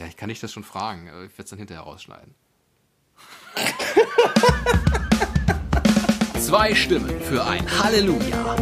Ja, ich kann dich das schon fragen. Ich werde es dann hinterher rausschneiden. Zwei Stimmen für ein Halleluja.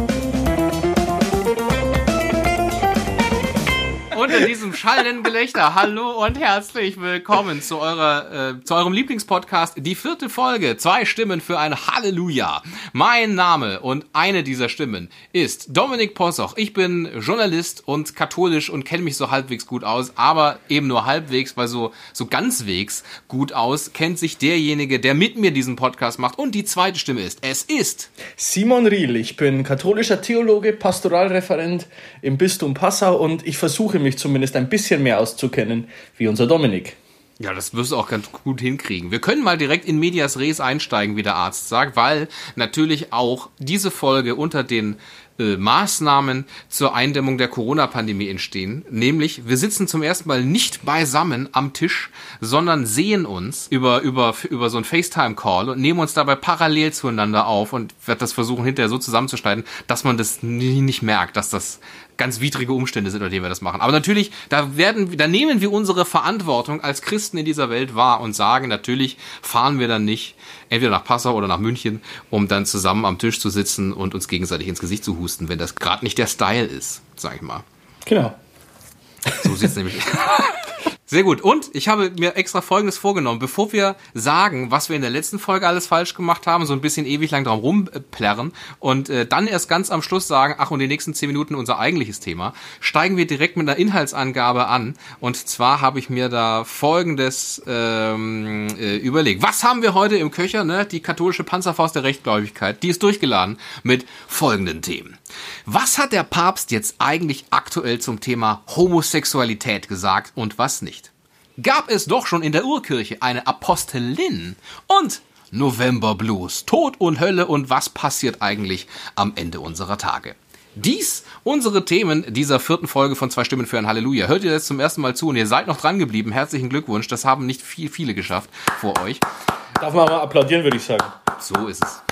Unter diesem schallenden Gelächter. Hallo und herzlich willkommen zu eurer, äh, zu eurem Lieblingspodcast, die vierte Folge. Zwei Stimmen für ein Halleluja. Mein Name und eine dieser Stimmen ist Dominik Possoch. Ich bin Journalist und katholisch und kenne mich so halbwegs gut aus, aber eben nur halbwegs, weil so, so ganzwegs gut aus kennt sich derjenige, der mit mir diesen Podcast macht. Und die zweite Stimme ist, es ist Simon Riel. Ich bin katholischer Theologe, Pastoralreferent im Bistum Passau und ich versuche mich mich zumindest ein bisschen mehr auszukennen wie unser Dominik. Ja, das wirst du auch ganz gut hinkriegen. Wir können mal direkt in Medias Res einsteigen, wie der Arzt sagt, weil natürlich auch diese Folge unter den äh, Maßnahmen zur Eindämmung der Corona-Pandemie entstehen. Nämlich, wir sitzen zum ersten Mal nicht beisammen am Tisch, sondern sehen uns über, über, über so einen FaceTime-Call und nehmen uns dabei parallel zueinander auf und werde das versuchen, hinterher so zusammenzuschneiden, dass man das nie, nicht merkt, dass das ganz widrige Umstände sind, unter denen wir das machen. Aber natürlich, da werden, da nehmen wir unsere Verantwortung als Christen in dieser Welt wahr und sagen, natürlich fahren wir dann nicht entweder nach Passau oder nach München, um dann zusammen am Tisch zu sitzen und uns gegenseitig ins Gesicht zu husten, wenn das gerade nicht der Style ist, sag ich mal. Genau. So sieht's nämlich. Sehr gut. Und ich habe mir extra Folgendes vorgenommen. Bevor wir sagen, was wir in der letzten Folge alles falsch gemacht haben, so ein bisschen ewig lang drum rumplärren und äh, dann erst ganz am Schluss sagen, ach und die nächsten zehn Minuten unser eigentliches Thema, steigen wir direkt mit einer Inhaltsangabe an. Und zwar habe ich mir da Folgendes ähm, äh, überlegt. Was haben wir heute im Köcher? Ne? Die katholische Panzerfaust der Rechtgläubigkeit. Die ist durchgeladen mit folgenden Themen. Was hat der Papst jetzt eigentlich aktuell zum Thema Homosexualität gesagt und was nicht? gab es doch schon in der Urkirche eine Apostelin und November Blues, Tod und Hölle und was passiert eigentlich am Ende unserer Tage. Dies unsere Themen dieser vierten Folge von Zwei Stimmen für ein Halleluja. Hört ihr jetzt zum ersten Mal zu und ihr seid noch dran geblieben. Herzlichen Glückwunsch. Das haben nicht viel, viele geschafft vor euch. Darf man mal applaudieren, würde ich sagen. So ist es.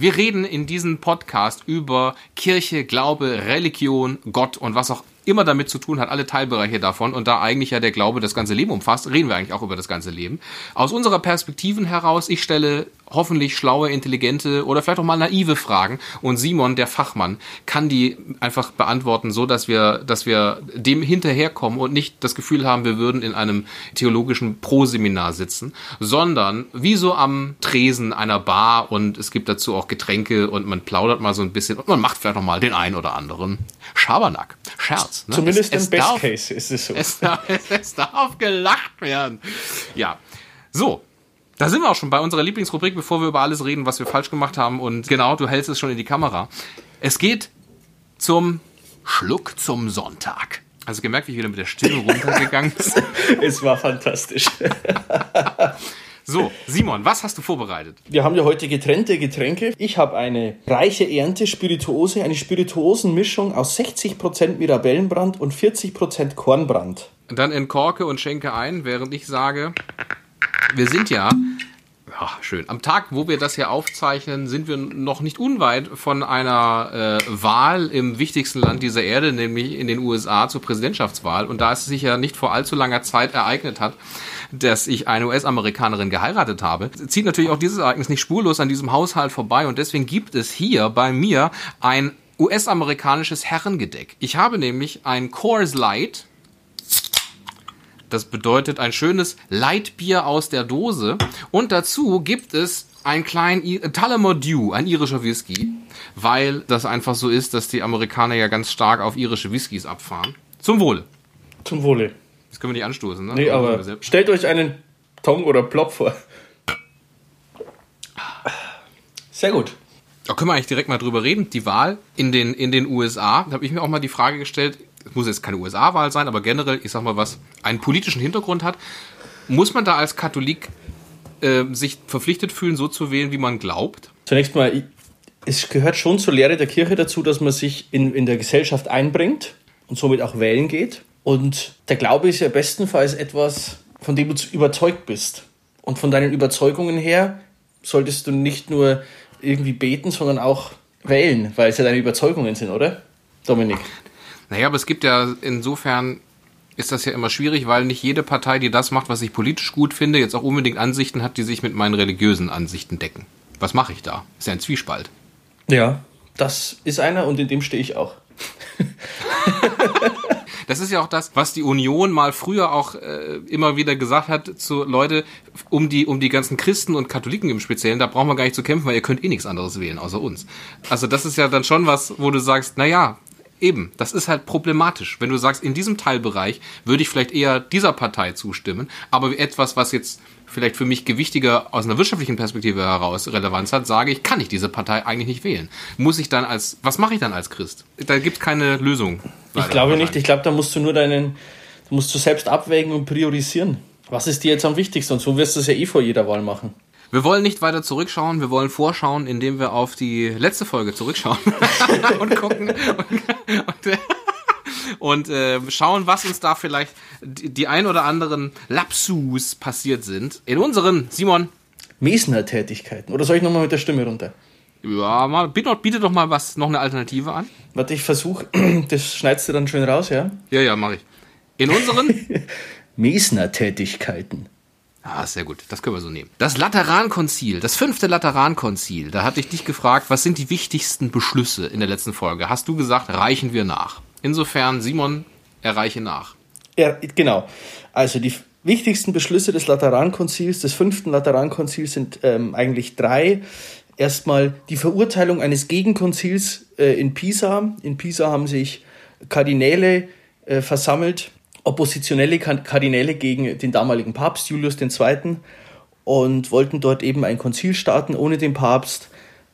Wir reden in diesem Podcast über Kirche, Glaube, Religion, Gott und was auch immer damit zu tun hat, alle Teilbereiche davon und da eigentlich ja der Glaube das ganze Leben umfasst, reden wir eigentlich auch über das ganze Leben. Aus unserer Perspektiven heraus, ich stelle hoffentlich schlaue, intelligente oder vielleicht auch mal naive Fragen und Simon, der Fachmann, kann die einfach beantworten, so dass wir, dass wir dem hinterherkommen und nicht das Gefühl haben, wir würden in einem theologischen Proseminar sitzen, sondern wie so am Tresen einer Bar und es gibt dazu auch Getränke und man plaudert mal so ein bisschen und man macht vielleicht noch mal den einen oder anderen Schabernack, Scherz. Ne? Zumindest es, im Best darf, Case ist es so. Es darf, es darf gelacht werden. Ja, so, da sind wir auch schon bei unserer Lieblingsrubrik, bevor wir über alles reden, was wir falsch gemacht haben. Und genau, du hältst es schon in die Kamera. Es geht zum Schluck zum Sonntag. Also gemerkt, wie ich wieder mit der Stimme runtergegangen ist. es war fantastisch. So, Simon, was hast du vorbereitet? Wir haben ja heute getrennte Getränke. Ich habe eine reiche Ernte Spirituose, eine Spirituosenmischung aus 60% Mirabellenbrand und 40% Kornbrand. Dann entkorke und schenke ein, während ich sage, wir sind ja ja, schön. Am Tag, wo wir das hier aufzeichnen, sind wir noch nicht unweit von einer äh, Wahl im wichtigsten Land dieser Erde, nämlich in den USA zur Präsidentschaftswahl. Und da es sich ja nicht vor allzu langer Zeit ereignet hat, dass ich eine US-Amerikanerin geheiratet habe, zieht natürlich auch dieses Ereignis nicht spurlos an diesem Haushalt vorbei. Und deswegen gibt es hier bei mir ein US-amerikanisches Herrengedeck. Ich habe nämlich ein Coors Light das bedeutet ein schönes Lightbier aus der Dose. Und dazu gibt es ein kleinen Tullamore Dew, ein irischer Whisky, weil das einfach so ist, dass die Amerikaner ja ganz stark auf irische Whiskys abfahren. Zum Wohle. Zum Wohle. Das können wir nicht anstoßen, ne? Nee, aber stellt euch einen Tong oder Plop vor. Sehr gut. Da können wir eigentlich direkt mal drüber reden. Die Wahl in den, in den USA, da habe ich mir auch mal die Frage gestellt, es muss jetzt keine USA-Wahl sein, aber generell, ich sag mal, was einen politischen Hintergrund hat, muss man da als Katholik äh, sich verpflichtet fühlen, so zu wählen, wie man glaubt? Zunächst mal, es gehört schon zur Lehre der Kirche dazu, dass man sich in, in der Gesellschaft einbringt und somit auch wählen geht. Und der Glaube ist ja bestenfalls etwas, von dem du überzeugt bist. Und von deinen Überzeugungen her solltest du nicht nur irgendwie beten, sondern auch wählen, weil es ja deine Überzeugungen sind, oder? Dominik. Naja, aber es gibt ja insofern ist das ja immer schwierig, weil nicht jede Partei, die das macht, was ich politisch gut finde, jetzt auch unbedingt Ansichten hat, die sich mit meinen religiösen Ansichten decken. Was mache ich da? Ist ja ein Zwiespalt. Ja, das ist einer und in dem stehe ich auch. Das ist ja auch das, was die Union mal früher auch äh, immer wieder gesagt hat zu Leute, um die, um die ganzen Christen und Katholiken im Speziellen, da brauchen wir gar nicht zu kämpfen, weil ihr könnt eh nichts anderes wählen, außer uns. Also das ist ja dann schon was, wo du sagst, na ja, Eben, das ist halt problematisch. Wenn du sagst, in diesem Teilbereich würde ich vielleicht eher dieser Partei zustimmen, aber etwas, was jetzt vielleicht für mich gewichtiger aus einer wirtschaftlichen Perspektive heraus Relevanz hat, sage ich, kann ich diese Partei eigentlich nicht wählen. Muss ich dann als, was mache ich dann als Christ? Da gibt es keine Lösung. Ich glaube nicht. Ich glaube, da musst du nur deinen, da musst du selbst abwägen und priorisieren. Was ist dir jetzt am wichtigsten? Und so wirst du es ja eh vor jeder Wahl machen. Wir wollen nicht weiter zurückschauen, wir wollen vorschauen, indem wir auf die letzte Folge zurückschauen und gucken und, und, und äh, schauen, was uns da vielleicht die, die ein oder anderen Lapsus passiert sind. In unseren, Simon. Mesner-Tätigkeiten. Oder soll ich nochmal mit der Stimme runter? Ja, mal, biete, biete doch mal was, noch eine Alternative an. Warte, ich versuche, das schneidest du dann schön raus, ja? Ja, ja, mache ich. In unseren Mesner-Tätigkeiten. Ah, sehr gut. Das können wir so nehmen. Das Laterankonzil, das fünfte Laterankonzil. Da hatte ich dich gefragt, was sind die wichtigsten Beschlüsse in der letzten Folge? Hast du gesagt, reichen wir nach? Insofern, Simon, erreiche nach. Ja, genau. Also die wichtigsten Beschlüsse des Laterankonzils, des fünften Laterankonzils sind ähm, eigentlich drei. Erstmal die Verurteilung eines Gegenkonzils äh, in Pisa. In Pisa haben sich Kardinäle äh, versammelt, oppositionelle Kardinäle gegen den damaligen Papst Julius II. und wollten dort eben ein Konzil starten ohne den Papst.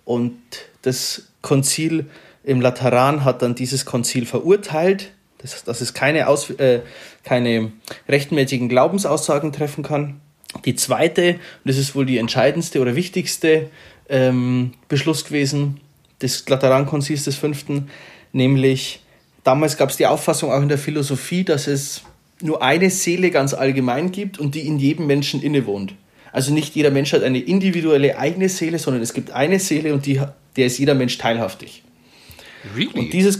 Und das Konzil im Lateran hat dann dieses Konzil verurteilt, dass, dass es keine, Aus, äh, keine rechtmäßigen Glaubensaussagen treffen kann. Die zweite, und das ist wohl die entscheidendste oder wichtigste ähm, Beschluss gewesen des Laterankonzils des Fünften, nämlich damals gab es die Auffassung auch in der Philosophie, dass es nur eine Seele ganz allgemein gibt und die in jedem Menschen innewohnt. Also nicht jeder Mensch hat eine individuelle eigene Seele, sondern es gibt eine Seele und die, der ist jeder Mensch teilhaftig. Really? Und dieses,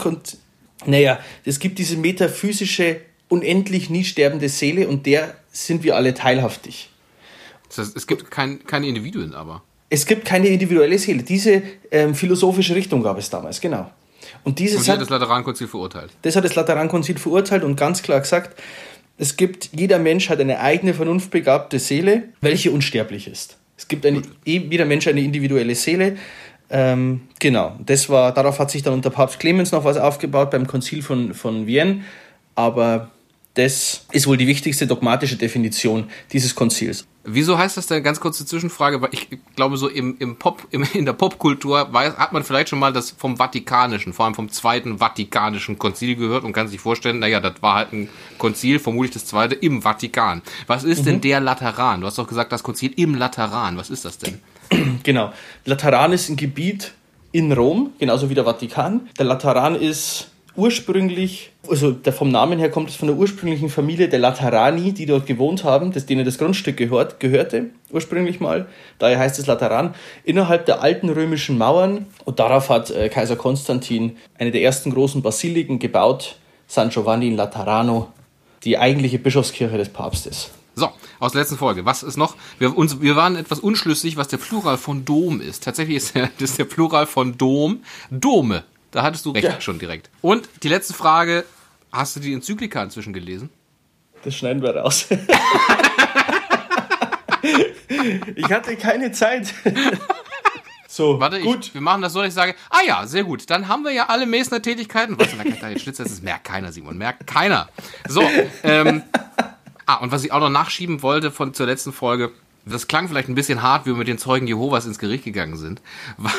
naja, es gibt diese metaphysische, unendlich nie sterbende Seele und der sind wir alle teilhaftig. Das heißt, es gibt kein, keine Individuen aber. Es gibt keine individuelle Seele. Diese ähm, philosophische Richtung gab es damals, genau. Und dieses und hat das Laterankonzil verurteilt. Das hat das Laterankonzil verurteilt und ganz klar gesagt, es gibt, jeder Mensch hat eine eigene vernunftbegabte Seele, welche unsterblich ist. Es gibt eine, jeder Mensch eine individuelle Seele, ähm, genau, das war, darauf hat sich dann unter Papst Clemens noch was aufgebaut beim Konzil von, von Vienne, aber das ist wohl die wichtigste dogmatische Definition dieses Konzils. Wieso heißt das denn, ganz kurze Zwischenfrage, weil ich glaube, so im, im Pop, im, in der Popkultur weiß, hat man vielleicht schon mal das vom Vatikanischen, vor allem vom Zweiten Vatikanischen Konzil gehört und kann sich vorstellen, naja, das war halt ein Konzil, vermutlich das zweite, im Vatikan. Was ist mhm. denn der Lateran? Du hast doch gesagt, das Konzil im Lateran. Was ist das denn? Genau. Lateran ist ein Gebiet in Rom, genauso wie der Vatikan. Der Lateran ist ursprünglich, also vom Namen her kommt es von der ursprünglichen Familie der Laterani, die dort gewohnt haben, das denen das Grundstück gehört, gehörte, ursprünglich mal. Daher heißt es Lateran. Innerhalb der alten römischen Mauern, und darauf hat äh, Kaiser Konstantin eine der ersten großen Basiliken gebaut, San Giovanni in Laterano, die eigentliche Bischofskirche des Papstes. So, aus der letzten Folge. Was ist noch? Wir, uns, wir waren etwas unschlüssig, was der Plural von Dom ist. Tatsächlich ist der, ist der Plural von Dom Dome. Da hattest du recht ja. schon direkt. Und die letzte Frage. Hast du die Enzyklika inzwischen gelesen? Das schneiden wir raus. ich hatte keine Zeit. So, Warte, gut. Ich, wir machen das so, dass ich sage, ah ja, sehr gut. Dann haben wir ja alle Mesner Tätigkeiten. Was, da kann ich Schlitzer, das merkt keiner, Simon, merkt keiner. So, ähm, Ah, und was ich auch noch nachschieben wollte von zur letzten Folge, das klang vielleicht ein bisschen hart, wie wir mit den Zeugen Jehovas ins Gericht gegangen sind, weil,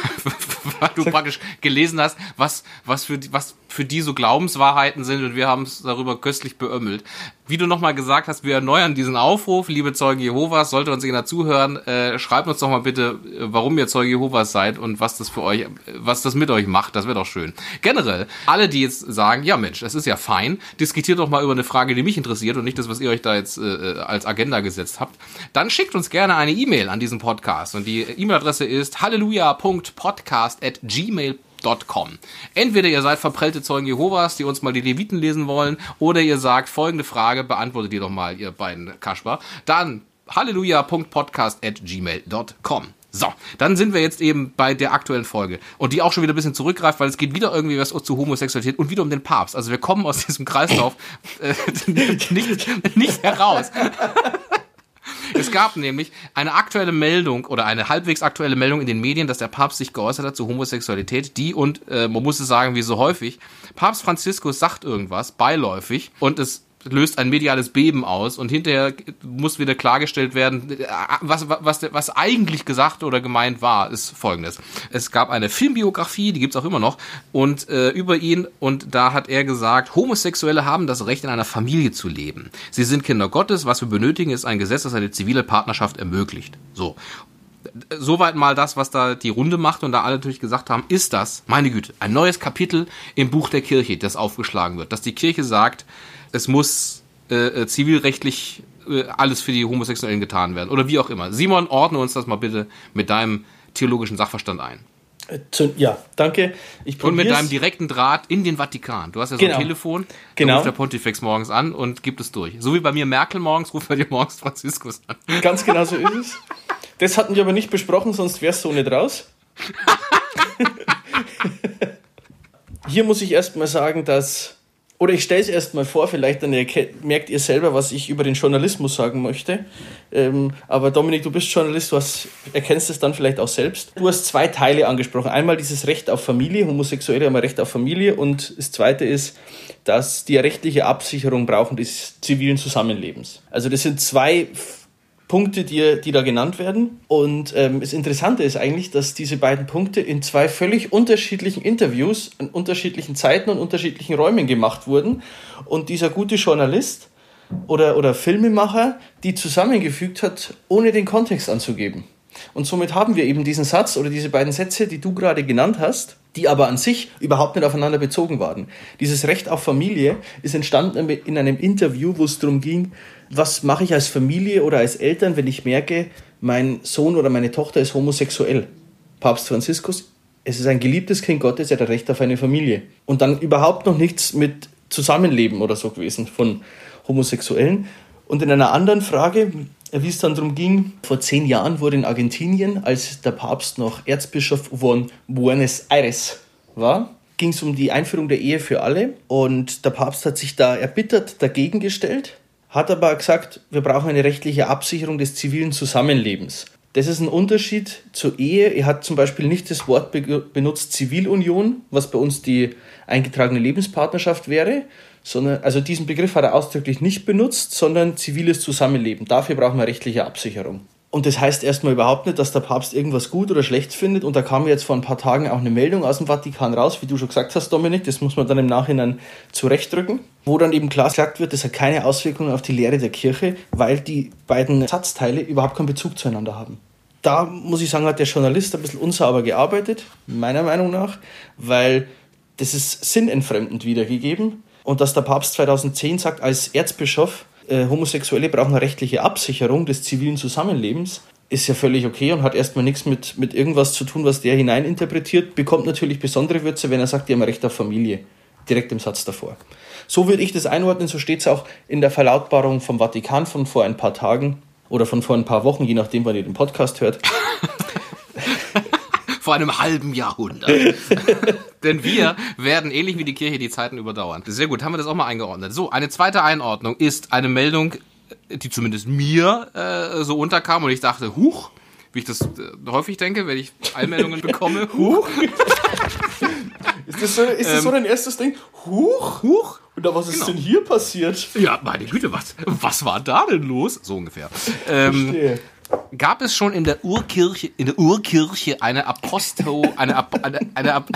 weil du praktisch gelesen hast, was, was, für, was für die so Glaubenswahrheiten sind und wir haben es darüber köstlich beömmelt. Wie du nochmal gesagt hast, wir erneuern diesen Aufruf, liebe Zeugen Jehovas, sollte uns jemand zuhören, äh, schreibt uns doch mal bitte, äh, warum ihr Zeuge Jehovas seid und was das für euch, was das mit euch macht, das wäre doch schön. Generell, alle, die jetzt sagen, ja Mensch, es ist ja fein, diskutiert doch mal über eine Frage, die mich interessiert und nicht das, was ihr euch da jetzt äh, als Agenda gesetzt habt, dann schickt uns gerne eine E-Mail an diesen Podcast und die E-Mail-Adresse ist halleluja.podcast at gmail.com gmail.com. Entweder ihr seid verprellte Zeugen Jehovas, die uns mal die Leviten lesen wollen, oder ihr sagt folgende Frage, beantwortet ihr doch mal, ihr beiden Kaspar. Dann halleluja.podcast.gmail.com. So, dann sind wir jetzt eben bei der aktuellen Folge und die auch schon wieder ein bisschen zurückgreift, weil es geht wieder irgendwie was zu Homosexualität und wieder um den Papst. Also wir kommen aus diesem Kreislauf äh, nicht, nicht heraus. Es gab nämlich eine aktuelle Meldung oder eine halbwegs aktuelle Meldung in den Medien, dass der Papst sich geäußert hat zu Homosexualität, die und äh, man muss es sagen, wie so häufig, Papst Franziskus sagt irgendwas beiläufig und es löst ein mediales Beben aus und hinterher muss wieder klargestellt werden, was, was, was eigentlich gesagt oder gemeint war, ist folgendes. Es gab eine Filmbiografie, die gibt's auch immer noch, und äh, über ihn, und da hat er gesagt, Homosexuelle haben das Recht, in einer Familie zu leben. Sie sind Kinder Gottes, was wir benötigen, ist ein Gesetz, das eine zivile Partnerschaft ermöglicht. So soweit mal das, was da die Runde macht und da alle natürlich gesagt haben, ist das, meine Güte, ein neues Kapitel im Buch der Kirche, das aufgeschlagen wird, dass die Kirche sagt, es muss äh, äh, zivilrechtlich äh, alles für die Homosexuellen getan werden. Oder wie auch immer. Simon, ordne uns das mal bitte mit deinem theologischen Sachverstand ein. Äh, ja, danke. Ich und mit deinem direkten Draht in den Vatikan. Du hast ja so genau. ein Telefon, genau. ruft der Pontifex morgens an und gibt es durch. So wie bei mir Merkel morgens, ruft bei dir morgens Franziskus an. Ganz genau so ist es. Das hatten wir aber nicht besprochen, sonst wär's so nicht raus. Hier muss ich erstmal sagen, dass oder ich stelle es erstmal vor, vielleicht dann merkt ihr selber, was ich über den Journalismus sagen möchte. Ähm, aber Dominik, du bist Journalist, du hast, erkennst es dann vielleicht auch selbst. Du hast zwei Teile angesprochen. Einmal dieses Recht auf Familie, Homosexuelle haben ein Recht auf Familie. Und das zweite ist, dass die rechtliche Absicherung brauchen des zivilen Zusammenlebens. Also das sind zwei Punkte, die, die da genannt werden. Und ähm, das Interessante ist eigentlich, dass diese beiden Punkte in zwei völlig unterschiedlichen Interviews, in unterschiedlichen Zeiten und unterschiedlichen Räumen gemacht wurden. Und dieser gute Journalist oder, oder Filmemacher die zusammengefügt hat, ohne den Kontext anzugeben. Und somit haben wir eben diesen Satz oder diese beiden Sätze, die du gerade genannt hast, die aber an sich überhaupt nicht aufeinander bezogen waren. Dieses Recht auf Familie ist entstanden in einem Interview, wo es darum ging, was mache ich als Familie oder als Eltern, wenn ich merke, mein Sohn oder meine Tochter ist homosexuell? Papst Franziskus, es ist ein geliebtes Kind Gottes, er hat Recht auf eine Familie. Und dann überhaupt noch nichts mit Zusammenleben oder so gewesen von Homosexuellen. Und in einer anderen Frage, wie es dann darum ging, vor zehn Jahren wurde in Argentinien, als der Papst noch Erzbischof von Buenos Aires war, ging es um die Einführung der Ehe für alle. Und der Papst hat sich da erbittert dagegen gestellt hat aber gesagt, wir brauchen eine rechtliche Absicherung des zivilen Zusammenlebens. Das ist ein Unterschied zur Ehe. Er hat zum Beispiel nicht das Wort benutzt Zivilunion, was bei uns die eingetragene Lebenspartnerschaft wäre, sondern, also diesen Begriff hat er ausdrücklich nicht benutzt, sondern ziviles Zusammenleben. Dafür brauchen wir rechtliche Absicherung. Und das heißt erstmal überhaupt nicht, dass der Papst irgendwas gut oder schlecht findet. Und da kam jetzt vor ein paar Tagen auch eine Meldung aus dem Vatikan raus, wie du schon gesagt hast, Dominik, das muss man dann im Nachhinein zurechtdrücken, wo dann eben klar gesagt wird, das hat keine Auswirkungen auf die Lehre der Kirche, weil die beiden Satzteile überhaupt keinen Bezug zueinander haben. Da muss ich sagen, hat der Journalist ein bisschen unsauber gearbeitet, meiner Meinung nach, weil das ist sinnentfremdend wiedergegeben. Und dass der Papst 2010 sagt, als Erzbischof, äh, Homosexuelle brauchen eine rechtliche Absicherung des zivilen Zusammenlebens, ist ja völlig okay und hat erstmal nichts mit, mit irgendwas zu tun, was der hineininterpretiert, bekommt natürlich besondere Würze, wenn er sagt, die haben Recht auf Familie. Direkt im Satz davor. So würde ich das einordnen, so steht es auch in der Verlautbarung vom Vatikan von vor ein paar Tagen oder von vor ein paar Wochen, je nachdem, wann ihr den Podcast hört. Vor einem halben Jahrhundert. Denn wir werden ähnlich wie die Kirche die Zeiten überdauern. Sehr gut, haben wir das auch mal eingeordnet. So, eine zweite Einordnung ist eine Meldung, die zumindest mir äh, so unterkam und ich dachte, huch, wie ich das äh, häufig denke, wenn ich Einmeldungen bekomme. Huch. ist das, so, ist das ähm, so dein erstes Ding? Huch? Huch? Und da, was ist genau. denn hier passiert? Ja, meine Güte, was, was war da denn los? So ungefähr. Ähm, Verstehe gab es schon in der Urkirche, in der Urkirche eine Apostel, eine, Ap eine, eine Ap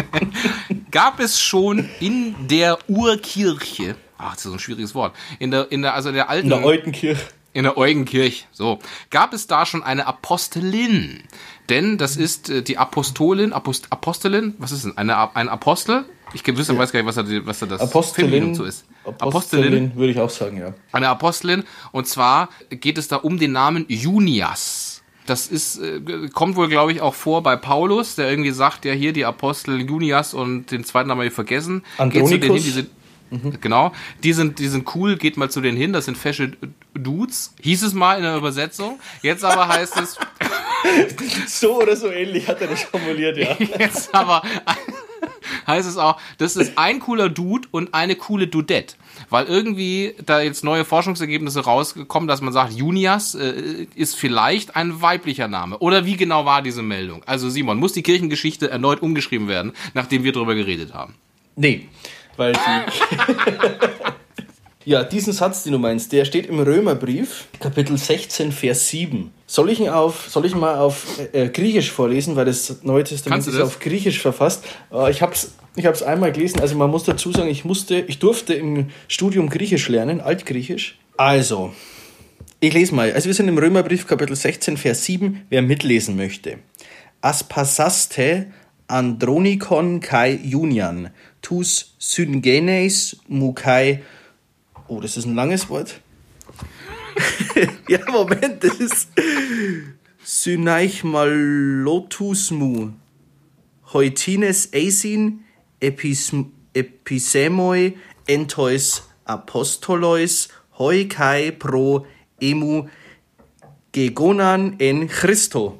gab es schon in der Urkirche, ach, das ist so ein schwieriges Wort, in der, in der, also der alten. In der Eutenkirche. In der Eugenkirche, so. Gab es da schon eine Apostelin? Denn das ist äh, die Apostolin, Apost, Apostelin, was ist denn? Eine, ein Apostel? Ich wüsste, ja. weiß gar nicht, was da, was da das Apostelin so ist. Apostelin, Apostelin würde ich auch sagen, ja. Eine Apostelin. Und zwar geht es da um den Namen Junias. das ist, äh, kommt wohl, glaube ich, auch vor bei Paulus, der irgendwie sagt, ja hier die Apostel Junias und den zweiten haben wir vergessen. Andronikus. Geht zu denen hin, die sind, Mhm. Genau. Die sind, die sind cool, geht mal zu denen hin, das sind fesche Dudes. Hieß es mal in der Übersetzung. Jetzt aber heißt es. so oder so ähnlich hat er das formuliert, ja. Jetzt aber heißt es auch, das ist ein cooler Dude und eine coole Dudette. Weil irgendwie da jetzt neue Forschungsergebnisse rausgekommen, dass man sagt, Junias äh, ist vielleicht ein weiblicher Name. Oder wie genau war diese Meldung? Also Simon, muss die Kirchengeschichte erneut umgeschrieben werden, nachdem wir darüber geredet haben? Nee. Weil die. ja, diesen Satz, den du meinst, der steht im Römerbrief, Kapitel 16, Vers 7. Soll ich ihn, auf, soll ich ihn mal auf äh, Griechisch vorlesen, weil das Neue Testament ist auf Griechisch verfasst. Äh, ich habe es ich hab's einmal gelesen, also man muss dazu sagen, ich, musste, ich durfte im Studium Griechisch lernen, Altgriechisch. Also, ich lese mal. Also wir sind im Römerbrief Kapitel 16, Vers 7, wer mitlesen möchte. Aspasaste Andronikon kai Junian, tus syngenes mukai. Oh, das ist ein langes Wort. ja, Moment, das ist Syneichmalotusmu. Heutines eisin episemoi entois apostolois hoi kai pro emu gegonan en Christo.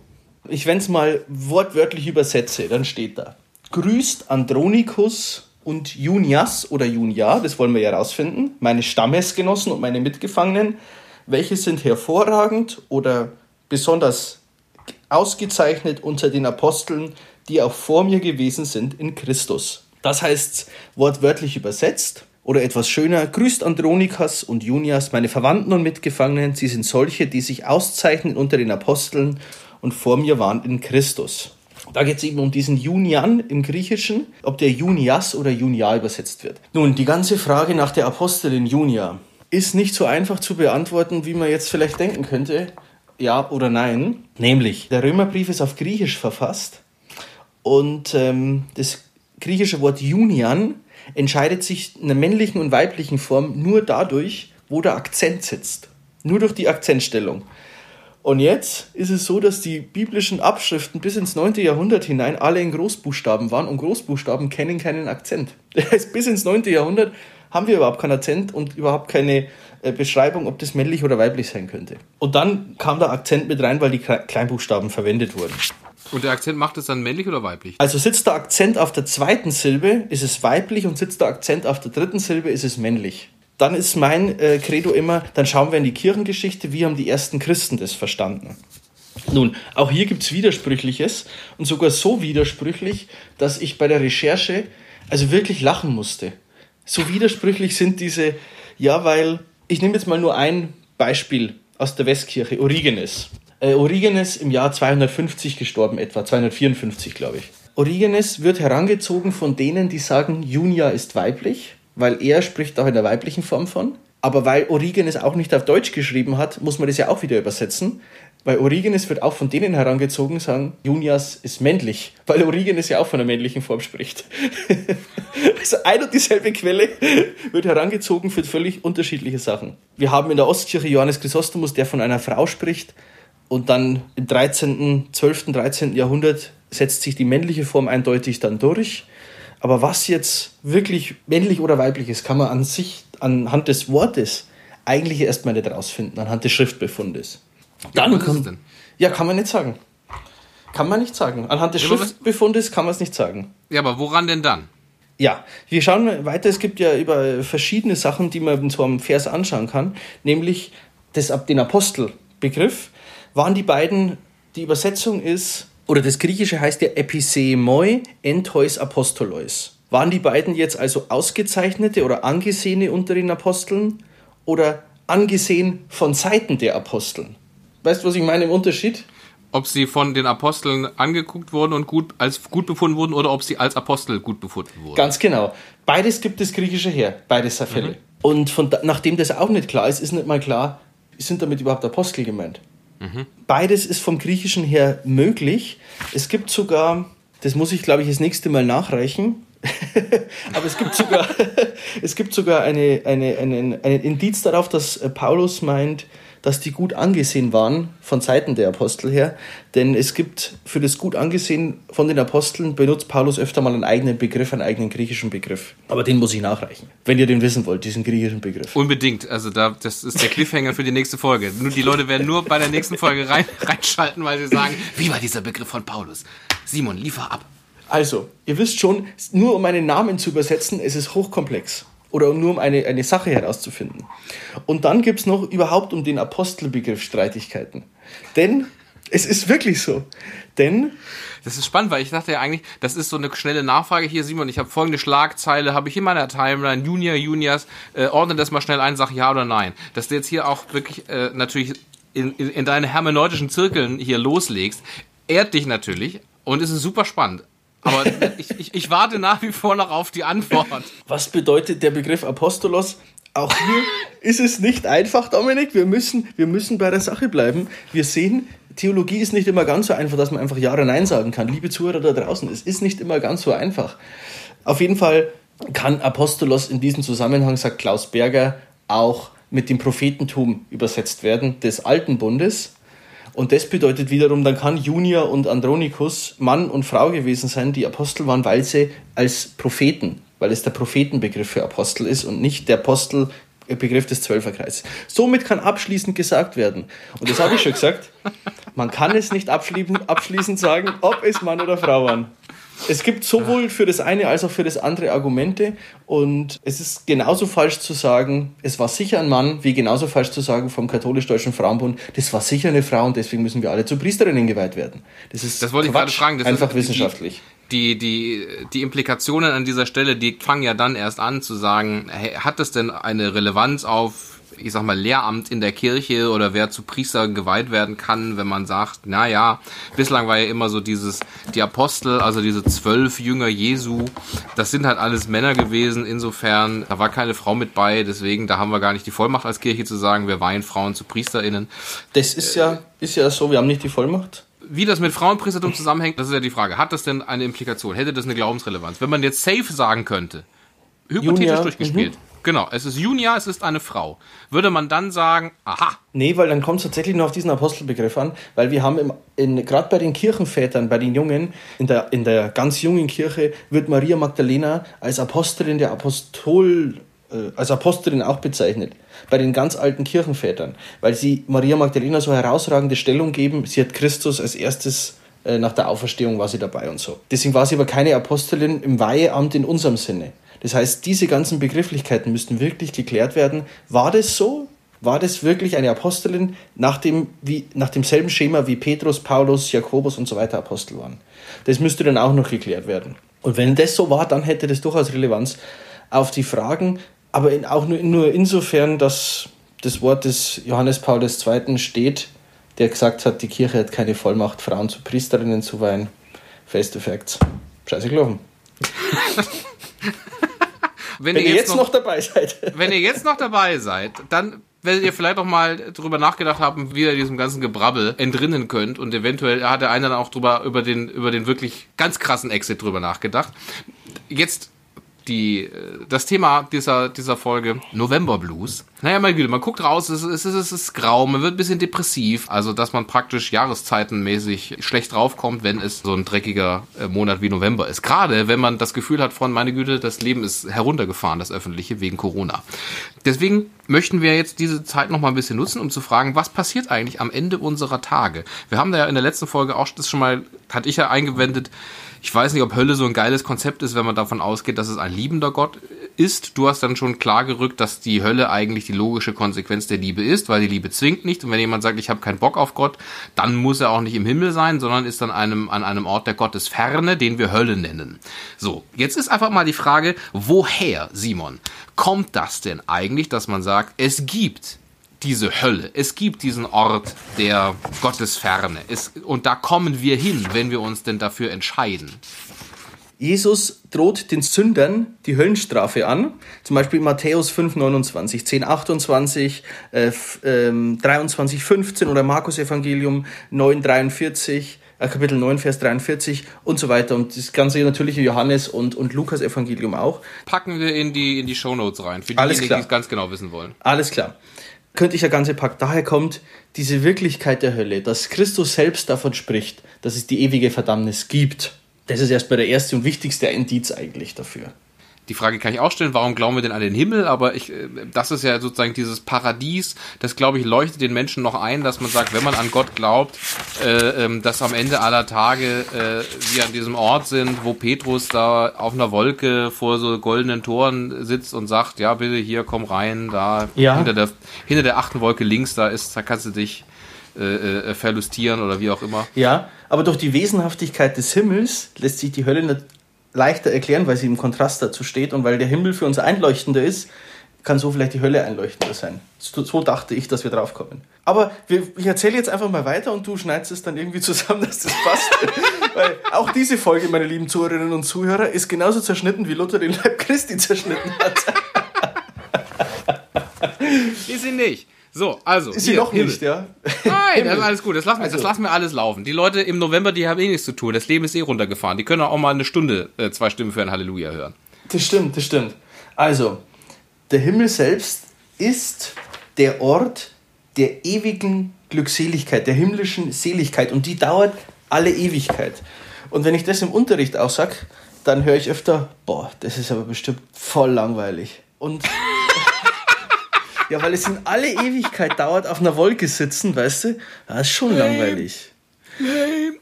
Ich, wenn es mal wortwörtlich übersetze, dann steht da: Grüßt Andronikus und Junias oder Junia, das wollen wir ja rausfinden, meine Stammesgenossen und meine Mitgefangenen, welche sind hervorragend oder besonders ausgezeichnet unter den Aposteln, die auch vor mir gewesen sind in Christus. Das heißt wortwörtlich übersetzt oder etwas schöner, grüßt Andronikas und Junias, meine Verwandten und Mitgefangenen, sie sind solche, die sich auszeichnen unter den Aposteln und vor mir waren in Christus. Da geht es eben um diesen Junian im Griechischen, ob der Junias oder Junia übersetzt wird. Nun, die ganze Frage nach der Apostelin Junia ist nicht so einfach zu beantworten, wie man jetzt vielleicht denken könnte. Ja oder nein. Nämlich, der Römerbrief ist auf Griechisch verfasst und ähm, das griechische Wort Junian entscheidet sich in der männlichen und weiblichen Form nur dadurch, wo der Akzent sitzt. Nur durch die Akzentstellung. Und jetzt ist es so, dass die biblischen Abschriften bis ins 9. Jahrhundert hinein alle in Großbuchstaben waren und Großbuchstaben kennen keinen Akzent. Das heißt, bis ins 9. Jahrhundert haben wir überhaupt keinen Akzent und überhaupt keine äh, Beschreibung, ob das männlich oder weiblich sein könnte. Und dann kam der Akzent mit rein, weil die Kleinbuchstaben verwendet wurden. Und der Akzent macht es dann männlich oder weiblich? Also sitzt der Akzent auf der zweiten Silbe, ist es weiblich und sitzt der Akzent auf der dritten Silbe, ist es männlich dann ist mein äh, Credo immer, dann schauen wir in die Kirchengeschichte, wie haben die ersten Christen das verstanden. Nun, auch hier gibt es Widersprüchliches und sogar so widersprüchlich, dass ich bei der Recherche also wirklich lachen musste. So widersprüchlich sind diese, ja, weil ich nehme jetzt mal nur ein Beispiel aus der Westkirche, Origenes. Äh, Origenes im Jahr 250 gestorben, etwa 254, glaube ich. Origenes wird herangezogen von denen, die sagen, Junia ist weiblich weil er spricht auch in der weiblichen Form von. Aber weil Origenes auch nicht auf Deutsch geschrieben hat, muss man das ja auch wieder übersetzen. Weil Origenes wird auch von denen herangezogen, sagen, Junias ist männlich, weil Origenes ja auch von der männlichen Form spricht. also ein und dieselbe Quelle wird herangezogen für völlig unterschiedliche Sachen. Wir haben in der Ostkirche Johannes Chrysostomus, der von einer Frau spricht, und dann im 13., 12., 13. Jahrhundert setzt sich die männliche Form eindeutig dann durch. Aber was jetzt wirklich männlich oder weiblich ist, kann man an sich, anhand des Wortes eigentlich erstmal nicht rausfinden, anhand des Schriftbefundes. Dann ja, kommt, ja, kann man nicht sagen. Kann man nicht sagen. Anhand des ja, Schriftbefundes kann man es nicht sagen. Ja, aber woran denn dann? Ja, wir schauen weiter. Es gibt ja über verschiedene Sachen, die man so einem Vers anschauen kann, nämlich das, den Apostelbegriff. Waren die beiden, die Übersetzung ist oder das Griechische heißt ja Episemoi entois apostolos. Waren die beiden jetzt also ausgezeichnete oder angesehene unter den Aposteln oder angesehen von Seiten der Aposteln? Weißt du, was ich meine im Unterschied? Ob sie von den Aposteln angeguckt wurden und gut, als gut befunden wurden oder ob sie als Apostel gut befunden wurden. Ganz genau. Beides gibt das Griechische her, beides Fälle. Mhm. Und von, nachdem das auch nicht klar ist, ist nicht mal klar, sind damit überhaupt Apostel gemeint? Mhm. Beides ist vom Griechischen her möglich. Es gibt sogar, das muss ich glaube ich das nächste Mal nachreichen, Aber es gibt sogar, es gibt sogar eine, eine, einen, einen Indiz darauf, dass Paulus meint, dass die gut angesehen waren von Seiten der Apostel her. Denn es gibt für das gut angesehen von den Aposteln benutzt Paulus öfter mal einen eigenen Begriff, einen eigenen griechischen Begriff. Aber den muss ich nachreichen, wenn ihr den wissen wollt, diesen griechischen Begriff. Unbedingt. Also da, das ist der Cliffhanger für die nächste Folge. Nur die Leute werden nur bei der nächsten Folge rein, reinschalten, weil sie sagen, wie war dieser Begriff von Paulus? Simon, liefer ab. Also, ihr wisst schon, nur um einen Namen zu übersetzen, es ist hochkomplex. Oder nur um eine, eine Sache herauszufinden. Und dann gibt es noch überhaupt um den Apostelbegriff Streitigkeiten. Denn es ist wirklich so. Denn das ist spannend, weil ich dachte ja eigentlich, das ist so eine schnelle Nachfrage hier, Simon. Ich habe folgende Schlagzeile, habe ich in meiner Timeline, Junior, Juniors, äh, ordne das mal schnell ein, sag ja oder nein. Dass du jetzt hier auch wirklich äh, natürlich in, in, in deine hermeneutischen Zirkeln hier loslegst, ehrt dich natürlich und es ist super spannend. Aber ich, ich, ich warte nach wie vor noch auf die Antwort. Was bedeutet der Begriff Apostolos? Auch hier ist es nicht einfach, Dominik. Wir müssen, wir müssen bei der Sache bleiben. Wir sehen, Theologie ist nicht immer ganz so einfach, dass man einfach Ja oder Nein sagen kann. Liebe Zuhörer da draußen, es ist nicht immer ganz so einfach. Auf jeden Fall kann Apostolos in diesem Zusammenhang, sagt Klaus Berger, auch mit dem Prophetentum übersetzt werden des Alten Bundes. Und das bedeutet wiederum, dann kann Junior und Andronikus Mann und Frau gewesen sein, die Apostel waren, weil sie als Propheten, weil es der Prophetenbegriff für Apostel ist und nicht der Apostelbegriff des Zwölferkreises. Somit kann abschließend gesagt werden, und das habe ich schon gesagt, man kann es nicht abschließend sagen, ob es Mann oder Frau waren. Es gibt sowohl für das eine als auch für das andere Argumente und es ist genauso falsch zu sagen, es war sicher ein Mann, wie genauso falsch zu sagen vom katholisch-deutschen Frauenbund, das war sicher eine Frau und deswegen müssen wir alle zu Priesterinnen geweiht werden. Das ist das wollte Quatsch, ich gerade fragen. Das einfach wissenschaftlich. Die, die, die Implikationen an dieser Stelle, die fangen ja dann erst an zu sagen, hey, hat das denn eine Relevanz auf ich sag mal, Lehramt in der Kirche oder wer zu Priester geweiht werden kann, wenn man sagt, na ja, bislang war ja immer so dieses, die Apostel, also diese zwölf Jünger Jesu, das sind halt alles Männer gewesen, insofern, da war keine Frau mit bei, deswegen, da haben wir gar nicht die Vollmacht als Kirche zu sagen, wir weihen Frauen zu PriesterInnen. Das ist ja, ist ja so, wir haben nicht die Vollmacht. Wie das mit Frauenpriestertum zusammenhängt, das ist ja die Frage. Hat das denn eine Implikation? Hätte das eine Glaubensrelevanz? Wenn man jetzt safe sagen könnte, hypothetisch Junior, durchgespielt, mhm. Genau, es ist Junia, es ist eine Frau. Würde man dann sagen, aha. Nee, weil dann kommt es tatsächlich nur auf diesen Apostelbegriff an, weil wir haben gerade bei den Kirchenvätern, bei den Jungen, in der, in der ganz jungen Kirche wird Maria Magdalena als Apostelin der Apostol, äh, als Apostelin auch bezeichnet. Bei den ganz alten Kirchenvätern, weil sie Maria Magdalena so herausragende Stellung geben. Sie hat Christus als erstes äh, nach der Auferstehung war sie dabei und so. Deswegen war sie aber keine Apostelin im Weiheamt in unserem Sinne. Das heißt, diese ganzen Begrifflichkeiten müssten wirklich geklärt werden. War das so? War das wirklich eine Apostelin nach, dem, wie, nach demselben Schema wie Petrus, Paulus, Jakobus und so weiter Apostel waren? Das müsste dann auch noch geklärt werden. Und wenn das so war, dann hätte das durchaus Relevanz auf die Fragen, aber in, auch nur, nur insofern, dass das Wort des Johannes Paul II. steht, der gesagt hat, die Kirche hat keine Vollmacht, Frauen zu Priesterinnen zu weihen. Face to Facts. Scheiße gelaufen. wenn, wenn, ihr jetzt, noch, noch, dabei seid. wenn ihr jetzt noch dabei seid, dann werdet ihr vielleicht auch mal drüber nachgedacht haben, wie ihr diesem ganzen Gebrabbel entrinnen könnt und eventuell hat der eine dann auch drüber über den über den wirklich ganz krassen Exit drüber nachgedacht. Jetzt die, das Thema dieser, dieser Folge, November Blues. Naja, mein Güte, man guckt raus, es ist, es, ist, es ist grau, man wird ein bisschen depressiv, also dass man praktisch jahreszeitenmäßig schlecht draufkommt, wenn es so ein dreckiger äh, Monat wie November ist. Gerade wenn man das Gefühl hat von, meine Güte, das Leben ist heruntergefahren, das Öffentliche, wegen Corona. Deswegen möchten wir jetzt diese Zeit noch mal ein bisschen nutzen, um zu fragen, was passiert eigentlich am Ende unserer Tage? Wir haben da ja in der letzten Folge auch das schon mal, hatte ich ja eingewendet, ich weiß nicht, ob Hölle so ein geiles Konzept ist, wenn man davon ausgeht, dass es ein liebender Gott ist. Du hast dann schon klar gerückt, dass die Hölle eigentlich die logische Konsequenz der Liebe ist, weil die Liebe zwingt nicht. Und wenn jemand sagt, ich habe keinen Bock auf Gott, dann muss er auch nicht im Himmel sein, sondern ist dann einem, an einem Ort der Gottesferne, den wir Hölle nennen. So, jetzt ist einfach mal die Frage, woher, Simon, kommt das denn eigentlich, dass man sagt, es gibt diese Hölle. Es gibt diesen Ort der Gottesferne. Es, und da kommen wir hin, wenn wir uns denn dafür entscheiden. Jesus droht den Sündern die Höllenstrafe an, zum Beispiel Matthäus 5, 29, 10, 28, äh, äh, 23, 15 oder Markus Evangelium 9, 43, äh, Kapitel 9, Vers 43 und so weiter. Und das Ganze natürlich in Johannes und, und Lukas Evangelium auch. Packen wir in die, in die Shownotes rein, für diejenigen, die es ganz genau wissen wollen. Alles klar. Könnte ich ja ganze Pack. Daher kommt diese Wirklichkeit der Hölle, dass Christus selbst davon spricht, dass es die ewige Verdammnis gibt. Das ist erstmal der erste und wichtigste Indiz eigentlich dafür. Die Frage kann ich auch stellen, warum glauben wir denn an den Himmel? Aber ich, äh, das ist ja sozusagen dieses Paradies, das glaube ich leuchtet den Menschen noch ein, dass man sagt, wenn man an Gott glaubt, äh, ähm, dass am Ende aller Tage äh, wir an diesem Ort sind, wo Petrus da auf einer Wolke vor so goldenen Toren sitzt und sagt, ja bitte hier komm rein, da Ja. hinter der hinter der achten Wolke links, da ist, da kannst du dich äh, äh, verlustieren oder wie auch immer. Ja, aber durch die Wesenhaftigkeit des Himmels lässt sich die Hölle leichter erklären, weil sie im Kontrast dazu steht und weil der Himmel für uns einleuchtender ist, kann so vielleicht die Hölle einleuchtender sein. So, so dachte ich, dass wir drauf kommen. Aber wir, ich erzähle jetzt einfach mal weiter und du schneidest es dann irgendwie zusammen, dass das passt. weil auch diese Folge, meine lieben Zuhörerinnen und Zuhörer, ist genauso zerschnitten, wie Luther den Leib Christi zerschnitten hat. Ist sie nicht. So, also. Ist sie hier, noch Himmel. nicht, ja? Nein, das ist alles gut. Das lassen, wir, das Also- lassen wir alles laufen. Die Leute im November, die haben eh nichts zu tun. Das Leben ist eh runtergefahren. Die können auch mal eine Stunde, äh, zwei Stimmen für ein Halleluja hören. Das stimmt, das stimmt. Also, der Himmel selbst ist der Ort der ewigen Glückseligkeit, der himmlischen Seligkeit und die dauert alle Ewigkeit. Und wenn ich das im Unterricht auch sage, dann höre ich öfter, boah, das ist aber bestimmt voll langweilig. Und ja, weil es in alle Ewigkeit dauert, auf einer Wolke sitzen, weißt du, das ist schon langweilig.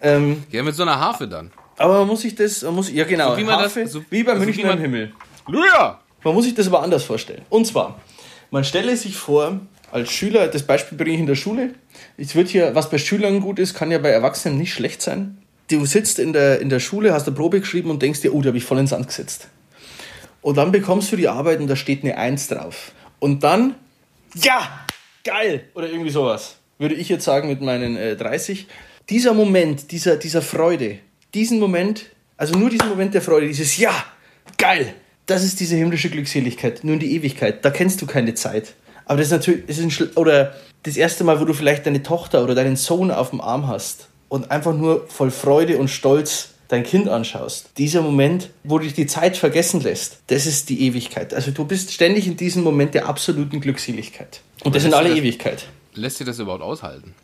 Ähm, Ja, mit so einer Harfe dann. aber man muss sich das, man muss, ja genau, So wie man das- Harfe, so- wie bei also München wie man- im Himmel. Halleluja! Man muss sich das aber anders vorstellen. Und zwar, man stelle sich vor, als Schüler, das Beispiel bringe ich in der Schule. Es wird hier, was bei Schülern gut ist, kann ja bei Erwachsenen nicht schlecht sein. Du sitzt in der, in der Schule, hast eine Probe geschrieben und denkst dir, oh, da habe ich voll ins Sand gesetzt. Und dann bekommst du die Arbeit und da steht eine Eins drauf. Und dann, ja, geil! Oder irgendwie sowas. Würde ich jetzt sagen mit meinen äh, 30. Dieser Moment, dieser, dieser Freude, diesen Moment, also nur diesen Moment der Freude, dieses Ja, geil! Das ist diese himmlische Glückseligkeit, nur in die Ewigkeit. Da kennst du keine Zeit. Aber das ist natürlich, das ist ein oder das erste Mal, wo du vielleicht deine Tochter oder deinen Sohn auf dem Arm hast und einfach nur voll Freude und Stolz dein Kind anschaust. Dieser Moment, wo dich die Zeit vergessen lässt, das ist die Ewigkeit. Also du bist ständig in diesem Moment der absoluten Glückseligkeit. Und das in lässt alle das- Ewigkeit. Lässt sich das überhaupt aushalten?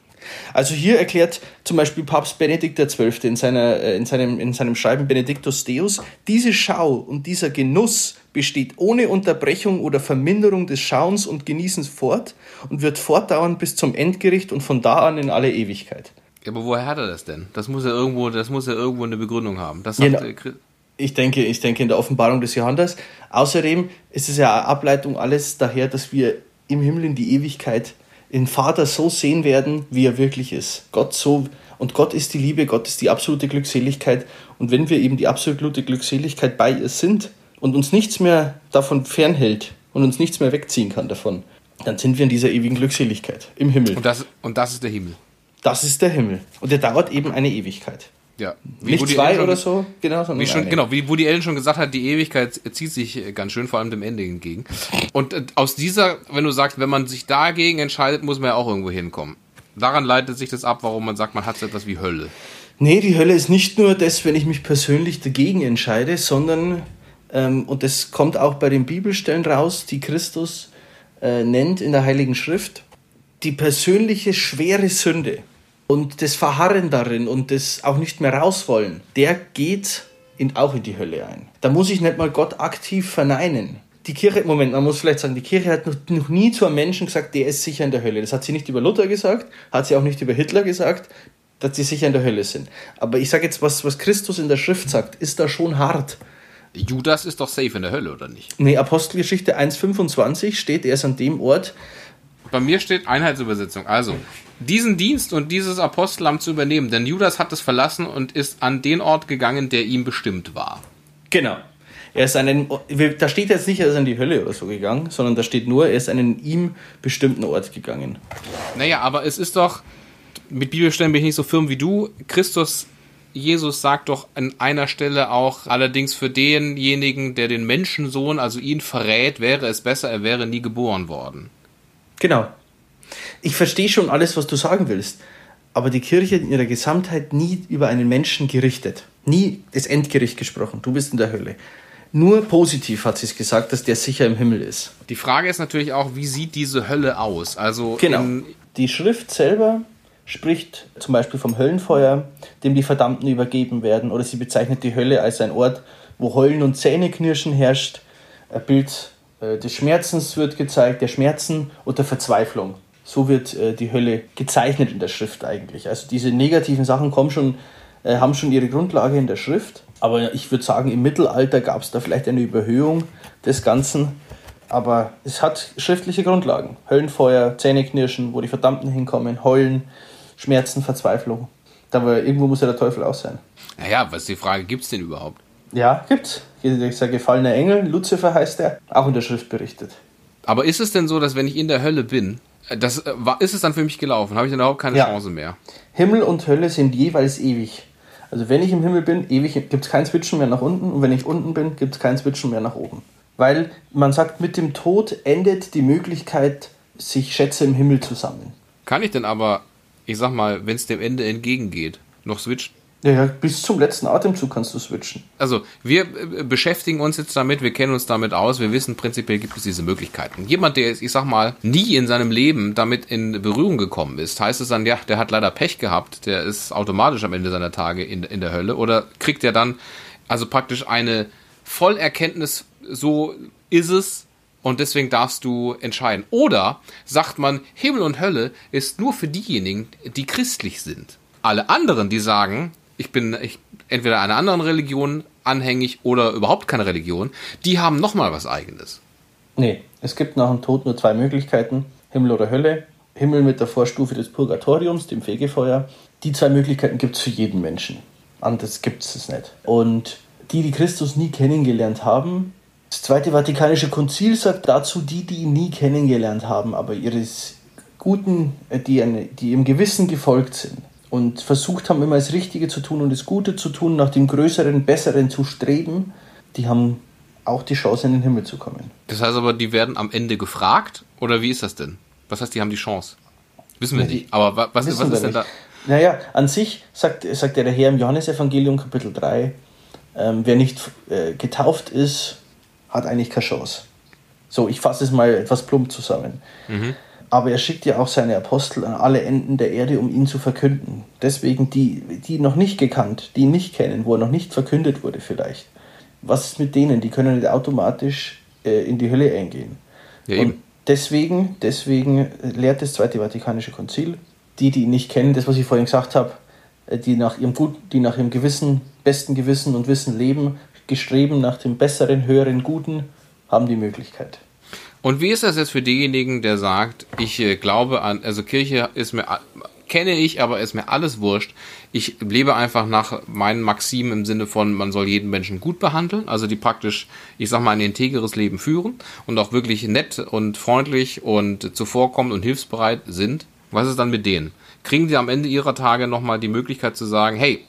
Also hier erklärt zum Beispiel Papst Benedikt XII. in, seiner, äh, in, seinem, in seinem Schreiben Benedictus Deus, diese Schau und dieser Genuss besteht ohne Unterbrechung oder Verminderung des Schauens und Genießens fort und wird fortdauern bis zum Endgericht und von da an in alle Ewigkeit. Ja, aber woher hat er das denn? Das muss ja irgendwo, das muss ja irgendwo eine Begründung haben. Das Genau. äh, Chri- Ich denke, ich denke in der Offenbarung des Johannes. Außerdem ist es ja eine Ableitung alles daher, dass wir im Himmel in die Ewigkeit den Vater so sehen werden, wie er wirklich ist. Gott so und Gott ist die Liebe, Gott ist die absolute Glückseligkeit. Und wenn wir eben die absolute Glückseligkeit bei ihr sind und uns nichts mehr davon fernhält und uns nichts mehr wegziehen kann davon, dann sind wir in dieser ewigen Glückseligkeit im Himmel. und, das, und das ist der Himmel. Das ist der Himmel. Und der dauert eben eine Ewigkeit. Ja. Wie Nicht Woody zwei schon- oder so, genau, sondern Wie schon, eine. genau, wie Woody Allen schon gesagt hat, die Ewigkeit zieht sich äh, ganz schön, vor allem dem Ende entgegen. Und äh, aus dieser, wenn du sagst, wenn man sich dagegen entscheidet, muss man ja auch irgendwo hinkommen. Daran leitet sich das ab, warum man sagt, man hat so etwas wie Hölle. Nee, die Hölle ist nicht nur das, wenn ich mich persönlich dagegen entscheide, sondern, ähm, und das kommt auch bei den Bibelstellen raus, die Christus äh, nennt in der Heiligen Schrift, die persönliche schwere Sünde und das Verharren darin und das auch nicht mehr rauswollen, der geht in, auch in die Hölle ein. Da muss ich nicht mal Gott aktiv verneinen. Die Kirche, Moment, man muss vielleicht sagen, die Kirche hat noch, noch nie zu einem Menschen gesagt, der ist sicher in der Hölle. Das hat sie nicht über Luther gesagt, hat sie auch nicht über Hitler gesagt, dass sie sicher in der Hölle sind. Aber ich sage jetzt, was, was Christus in der Schrift sagt, ist da schon hart. Judas ist doch safe in der Hölle, oder nicht? Nee, Apostelgeschichte 1,25 steht, er ist an dem Ort. Bei mir steht Einheitsübersetzung. Also, diesen Dienst und dieses Apostelamt zu übernehmen, denn Judas hat es verlassen und ist an den Ort gegangen, der ihm bestimmt war. Genau. Er ist einen, da steht jetzt nicht, er ist in die Hölle oder so gegangen, sondern da steht nur, er ist an einen ihm bestimmten Ort gegangen. Naja, aber es ist doch, mit Bibelstellen bin ich nicht so firm wie du, Christus Jesus sagt doch an einer Stelle auch, allerdings für denjenigen, der den Menschensohn, also ihn verrät, wäre es besser, er wäre nie geboren worden. Genau. Ich verstehe schon alles, was du sagen willst, aber die Kirche in ihrer Gesamtheit nie über einen Menschen gerichtet. Nie das Endgericht gesprochen. Du bist in der Hölle. Nur positiv hat sie es gesagt, dass der sicher im Himmel ist. Die Frage ist natürlich auch, wie sieht diese Hölle aus? Also genau. die Schrift selber spricht zum Beispiel vom Höllenfeuer, dem die Verdammten übergeben werden, oder sie bezeichnet die Hölle als ein Ort, wo Heulen und Zähneknirschen herrscht. Ein Bild des Schmerzens wird gezeigt, der Schmerzen und der Verzweiflung. So wird äh, die Hölle gezeichnet in der Schrift eigentlich. Also diese negativen Sachen kommen schon, äh, haben schon ihre Grundlage in der Schrift. Aber ich würde sagen, im Mittelalter gab es da vielleicht eine Überhöhung des Ganzen. Aber es hat schriftliche Grundlagen. Höllenfeuer, Zähneknirschen, wo die Verdammten hinkommen, Heulen, Schmerzen, Verzweiflung. Da war, irgendwo muss ja der Teufel auch sein. Naja, was ist die Frage, gibt es den überhaupt? Ja, gibt's. Dieser gefallene Engel, Luzifer heißt er, auch in der Schrift berichtet. Aber ist es denn so, dass wenn ich in der Hölle bin, das äh, ist es dann für mich gelaufen? Habe ich dann überhaupt keine ja. Chance mehr? Himmel und Hölle sind jeweils ewig. Also wenn ich im Himmel bin, ewig gibt es kein Switchen mehr nach unten und wenn ich unten bin, gibt es kein Switchen mehr nach oben. Weil man sagt, mit dem Tod endet die Möglichkeit, sich Schätze im Himmel zu sammeln. Kann ich denn aber ich sag mal, wenn es dem Ende entgegengeht, noch switchen? Ja, bis zum letzten Atemzug kannst du switchen. Also, wir äh, beschäftigen uns jetzt damit, wir kennen uns damit aus, wir wissen, prinzipiell gibt es diese Möglichkeiten. Jemand, der, ich sag mal, nie in seinem Leben damit in Berührung gekommen ist, heißt es dann, ja, der hat leider Pech gehabt, der ist automatisch am Ende seiner Tage in, in der Hölle, oder kriegt er dann also praktisch eine Vollerkenntnis, so ist es, und deswegen darfst du entscheiden. Oder sagt man, Himmel und Hölle ist nur für diejenigen, die christlich sind. Alle anderen, die sagen, ich bin ich, entweder einer anderen Religion anhängig oder überhaupt keine Religion, die haben nochmal was eigenes. Nee, es gibt nach dem Tod nur zwei Möglichkeiten, Himmel oder Hölle. Himmel mit der Vorstufe des Purgatoriums, dem Fegefeuer. Die zwei Möglichkeiten gibt es für jeden Menschen. Anders gibt es es nicht. Und die, die Christus nie kennengelernt haben, das Zweite Vatikanische Konzil sagt dazu, die, die ihn nie kennengelernt haben, aber ihres Guten, äh, die, die im Gewissen gefolgt sind und versucht haben, immer das Richtige zu tun und das Gute zu tun, nach dem Größeren, Besseren zu streben, die haben auch die Chance, in den Himmel zu kommen. Das heißt aber, die werden am Ende gefragt? Oder wie ist das denn? Was heißt, die haben die Chance? Wissen wir nicht. Aber was, was ist denn da? Naja, an sich sagt, sagt der Herr im Johannesevangelium Kapitel 3, ähm, wer nicht äh, getauft ist, hat eigentlich keine Chance. So, ich fasse es mal etwas plump zusammen. Mhm. Aber er schickt ja auch seine Apostel an alle Enden der Erde, um ihn zu verkünden. Deswegen die, die noch nicht gekannt, die ihn nicht kennen, wo er noch nicht verkündet wurde vielleicht. Was ist mit denen? Die können nicht automatisch äh, in die Hölle eingehen. Ja, Und deswegen, deswegen lehrt das Zweite Vatikanische Konzil, die, die ihn nicht kennen, das, was ich vorhin gesagt habe, äh, die nach ihrem Gut, die nach ihrem Gewissen, besten Gewissen und Wissen leben, gestreben nach dem besseren, höheren, guten, haben die Möglichkeit. Und wie ist das jetzt für denjenigen, der sagt, ich äh, glaube an, also Kirche ist mir, kenne ich, aber ist mir alles wurscht. Ich lebe einfach nach meinen Maximen im Sinne von, man soll jeden Menschen gut behandeln, also die praktisch, ich sag mal, ein integeres Leben führen und auch wirklich nett und freundlich und zuvorkommend und hilfsbereit sind. Was ist dann mit denen? Kriegen die am Ende ihrer Tage nochmal die Möglichkeit zu sagen, hey,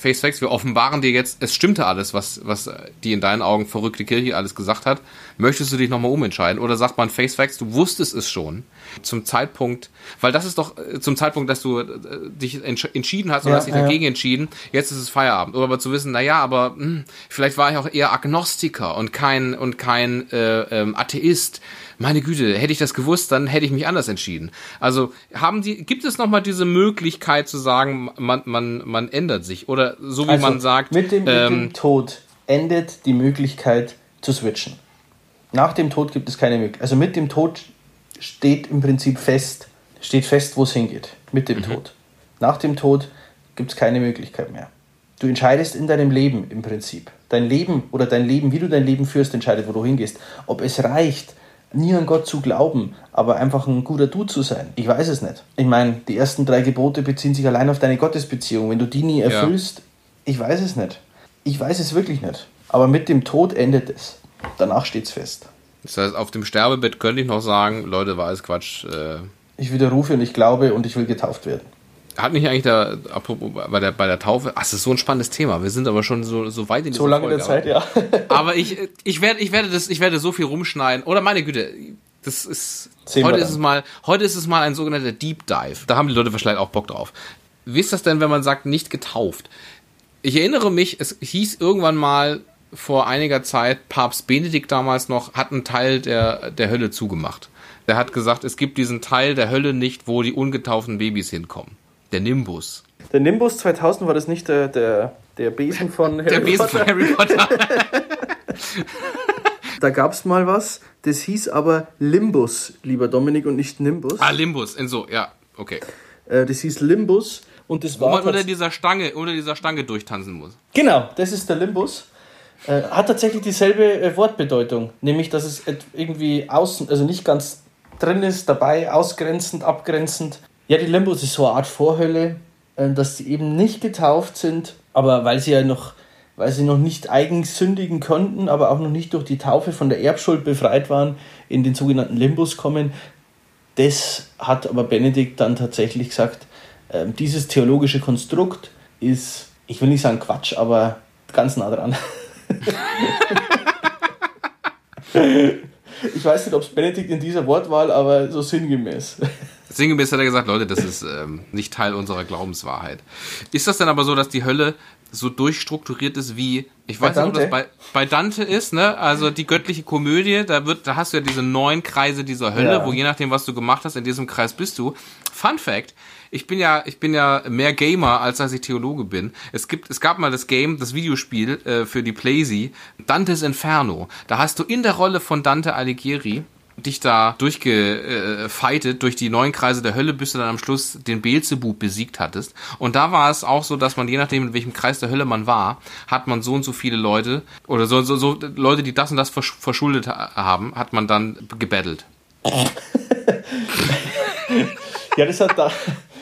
Face Facts, wir offenbaren dir jetzt, es stimmte alles, was, was die in deinen Augen verrückte Kirche alles gesagt hat. Möchtest du dich nochmal umentscheiden? Oder sagt man Face Facts, du wusstest es schon zum Zeitpunkt, weil das ist doch äh, zum Zeitpunkt, dass du äh, dich entschieden hast und ja, hast dich ja. dagegen entschieden, jetzt ist es Feierabend. Oder aber zu wissen, na ja, aber mh, hm, vielleicht war ich auch eher Agnostiker und kein, und kein äh, ähm, Atheist meine Güte, hätte ich das gewusst, dann hätte ich mich anders entschieden. Also haben die, gibt es nochmal diese Möglichkeit zu sagen, man, man, man ändert sich? Oder so wie also man sagt. Mit dem, ähm, mit dem Tod endet die Möglichkeit zu switchen. Nach dem Tod gibt es keine Möglichkeit. Also mit dem Tod steht im Prinzip fest, steht fest, wo es hingeht. Mit dem mhm. Tod. Nach dem Tod gibt es keine Möglichkeit mehr. Du entscheidest in deinem Leben im Prinzip. Dein Leben oder dein Leben, wie du dein Leben führst, entscheidet, wo du hingehst. Ob es reicht, nie an Gott zu glauben, aber einfach ein guter Dude zu sein. Ich weiß es nicht. Ich meine, die ersten drei Gebote beziehen sich allein auf deine Gottesbeziehung. Wenn du die nie erfüllst, ja. ich weiß es nicht. Ich weiß es wirklich nicht. Aber mit dem Tod endet es. Danach steht es fest. Das heißt, auf dem Sterbebett könnte ich noch sagen, Leute, war es Quatsch. Äh ich widerrufe und ich glaube und ich will getauft werden. Hat nicht eigentlich da, apropos bei der, bei der Taufe, ach, das ist so ein spannendes Thema. Wir sind aber schon so, so weit in dieser So lange Folge, der Zeit, ja. aber ich, ich werde, ich werde das, ich werde so viel rumschneiden. Oder meine Güte, das ist, Sehen heute ist es mal, heute ist es mal ein sogenannter Deep Dive. Da haben die Leute vielleicht auch Bock drauf. Wie ist das denn, wenn man sagt, nicht getauft? Ich erinnere mich, es hieß irgendwann mal vor einiger Zeit, Papst Benedikt damals noch, hat einen Teil der, der Hölle zugemacht. Der hat gesagt, es gibt diesen Teil der Hölle nicht, wo die ungetauften Babys hinkommen. Der Nimbus. Der Nimbus 2000 war das nicht der, der, der Besen von Harry der Besen Potter? Von Harry Potter. da gab es mal was, das hieß aber Limbus, lieber Dominik, und nicht Nimbus. Ah, Limbus, in so, ja, okay. Äh, das hieß Limbus und das Wo war. man unter dieser Stange, unter dieser Stange durchtanzen muss. Genau, das ist der Limbus. Äh, hat tatsächlich dieselbe äh, Wortbedeutung, nämlich dass es irgendwie außen, also nicht ganz drin ist, dabei ausgrenzend, abgrenzend. Ja, die Limbus ist so eine Art Vorhölle, äh, dass sie eben nicht getauft sind, aber weil sie ja noch, weil sie noch nicht eigens sündigen konnten, aber auch noch nicht durch die Taufe von der Erbschuld befreit waren, in den sogenannten Limbus kommen. Das hat aber Benedikt dann tatsächlich gesagt, ähm, dieses theologische Konstrukt ist, ich will nicht sagen Quatsch, aber ganz nah dran. ich weiß nicht, ob es Benedikt in dieser Wortwahl, aber so sinngemäß. Sinngemäß hat er gesagt, Leute, das ist ähm, nicht Teil unserer Glaubenswahrheit. Ist das denn aber so, dass die Hölle so durchstrukturiert ist wie, ich weiß nicht, ob das bei, bei Dante ist, ne? Also die göttliche Komödie, da wird, da hast du ja diese neun Kreise dieser Hölle, ja. wo je nachdem, was du gemacht hast, in diesem Kreis bist du. Fun Fact, ich bin ja, ich bin ja mehr Gamer, als dass ich Theologe bin. Es gibt, es gab mal das Game, das Videospiel äh, für die Playsee, Dantes Inferno. Da hast du in der Rolle von Dante Alighieri dich da durchgefightet durch die neuen Kreise der Hölle, bis du dann am Schluss den Beelzebub besiegt hattest. Und da war es auch so, dass man je nachdem, in welchem Kreis der Hölle man war, hat man so und so viele Leute oder so, so, so Leute, die das und das verschuldet haben, hat man dann gebettelt. ja, das hat da,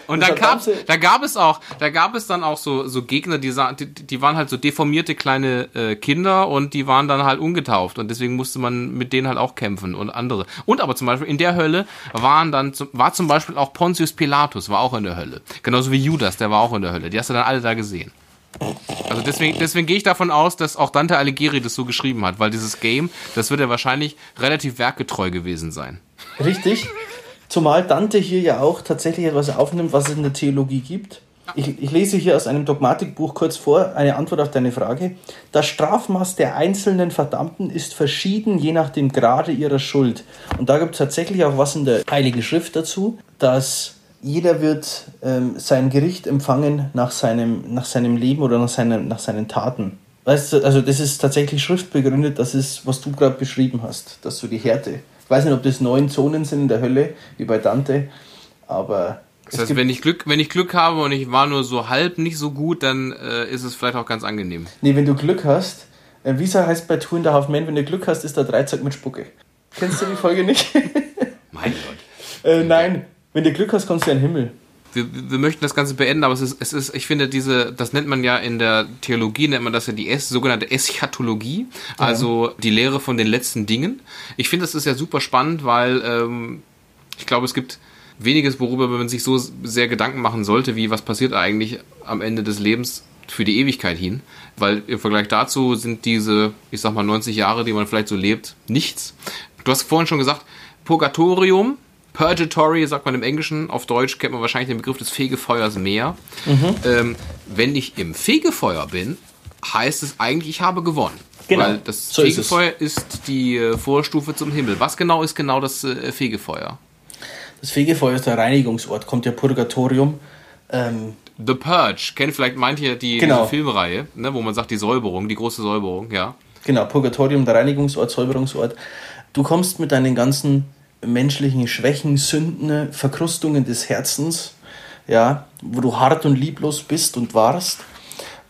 und dann gab da gab es auch, da gab es dann auch so so Gegner, die, die, die waren halt so deformierte kleine äh, Kinder und die waren dann halt ungetauft und deswegen musste man mit denen halt auch kämpfen und andere. Und aber zum Beispiel in der Hölle waren dann war zum Beispiel auch Pontius Pilatus war auch in der Hölle, genauso wie Judas, der war auch in der Hölle. Die hast du dann alle da gesehen. Also deswegen, deswegen gehe ich davon aus, dass auch Dante Alighieri das so geschrieben hat, weil dieses Game, das wird ja wahrscheinlich relativ werkgetreu gewesen sein. Richtig. Zumal Dante hier ja auch tatsächlich etwas aufnimmt, was es in der Theologie gibt. Ich, ich, lese hier aus einem Dogmatikbuch kurz vor eine Antwort auf deine Frage. Das Strafmaß der einzelnen Verdammten ist verschieden, je nach dem Grade ihrer Schuld. Und da gibt es tatsächlich auch was in der Heiligen Schrift dazu, dass jeder wird ähm, sein Gericht empfangen nach seinem, nach seinem Leben oder nach, seinen, nach seinen Taten. Weißt du, also das ist tatsächlich schriftbegründet, das ist, was du gerade beschrieben hast, dass so die Härte ich weiß nicht, ob das neun Zonen sind in der Hölle, wie bei Dante, aber. Das heißt, wenn ich Glück, wenn ich Glück habe und ich war nur so halb nicht so gut, dann äh, ist es vielleicht auch ganz angenehm. Nee, wenn du Glück hast, äh, Visa heißt bei Two and a Half Men, wenn du Glück hast, ist da Dreizack mit Spucke. Kennst du die Folge nicht? mein Gott. Äh, nein, wenn du Glück hast, kommst du in den Himmel wir, wir möchten das Ganze beenden, aber es ist, es ist, ich finde, diese, das nennt man ja in der Theologie, nennt man das ja die es, sogenannte Eschatologie, also ja. die Lehre von den letzten Dingen. Ich finde, das ist ja super spannend, weil ähm, ich glaube, es gibt weniges, worüber man sich so sehr Gedanken machen sollte, wie was passiert eigentlich am Ende des Lebens für die Ewigkeit hin, weil im Vergleich dazu sind diese, ich sag mal, 90 Jahre, die man vielleicht so lebt, nichts. Du hast vorhin schon gesagt, Purgatorium, Purgatory sagt man im Englischen, auf Deutsch kennt man wahrscheinlich den Begriff des Fegefeuers mehr. Mhm. Ähm, wenn ich im Fegefeuer bin, heißt es eigentlich, ich habe gewonnen. Genau. Weil das so Fegefeuer ist, ist, die äh, Vorstufe zum Himmel. Was genau ist genau das äh, Fegefeuer? Das Fegefeuer ist der Reinigungsort, kommt ja Purgatorium. Ähm, The Purge, kennt vielleicht manche die genau. Filmreihe, ne, wo man sagt, die Säuberung, die große Säuberung, ja. Genau, Purgatorium, der Reinigungsort, Säuberungsort. Du kommst mit deinen ganzen menschlichen Schwächen, Sünden, Verkrustungen des Herzens, ja, wo du hart und lieblos bist und warst.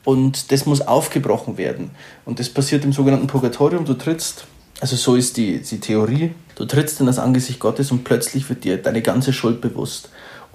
Und das muss aufgebrochen werden. Und das passiert im sogenannten Purgatorium. Du trittst, also so ist die, die Theorie, du trittst in das Angesicht Gottes und plötzlich wird dir deine ganze Schuld bewusst.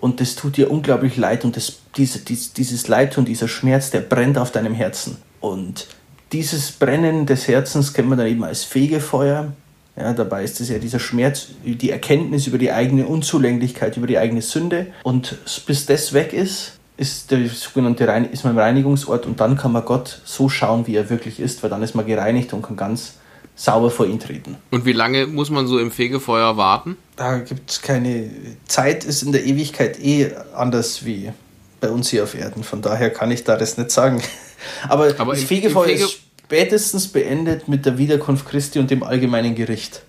Und das tut dir unglaublich leid. Und das, diese, dieses, dieses Leid und dieser Schmerz, der brennt auf deinem Herzen. Und dieses Brennen des Herzens kennt man dann eben als Fegefeuer. Ja, dabei ist es ja dieser Schmerz, die Erkenntnis über die eigene Unzulänglichkeit, über die eigene Sünde. Und bis das weg ist, ist der sogenannte Rein ist man im Reinigungsort und dann kann man Gott so schauen, wie er wirklich ist, weil dann ist man gereinigt und kann ganz sauber vor ihn treten. Und wie lange muss man so im Fegefeuer warten? Da gibt es keine Zeit, ist in der Ewigkeit eh anders wie bei uns hier auf Erden. Von daher kann ich da das nicht sagen. Aber, Aber das Fegefeuer Fege ist spätestens beendet mit der Wiederkunft Christi und dem allgemeinen Gericht.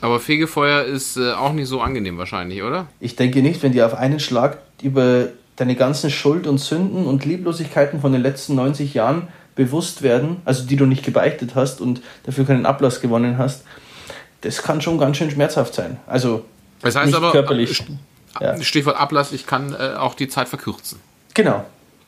Aber Fegefeuer ist äh, auch nicht so angenehm wahrscheinlich, oder? Ich denke nicht, wenn dir auf einen Schlag über deine ganzen Schuld und Sünden und Lieblosigkeiten von den letzten 90 Jahren bewusst werden, also die du nicht gebeichtet hast und dafür keinen Ablass gewonnen hast, das kann schon ganz schön schmerzhaft sein. Also das heißt nicht aber, körperlich. Ja. Stichwort Ablass, ich kann äh, auch die Zeit verkürzen. Genau.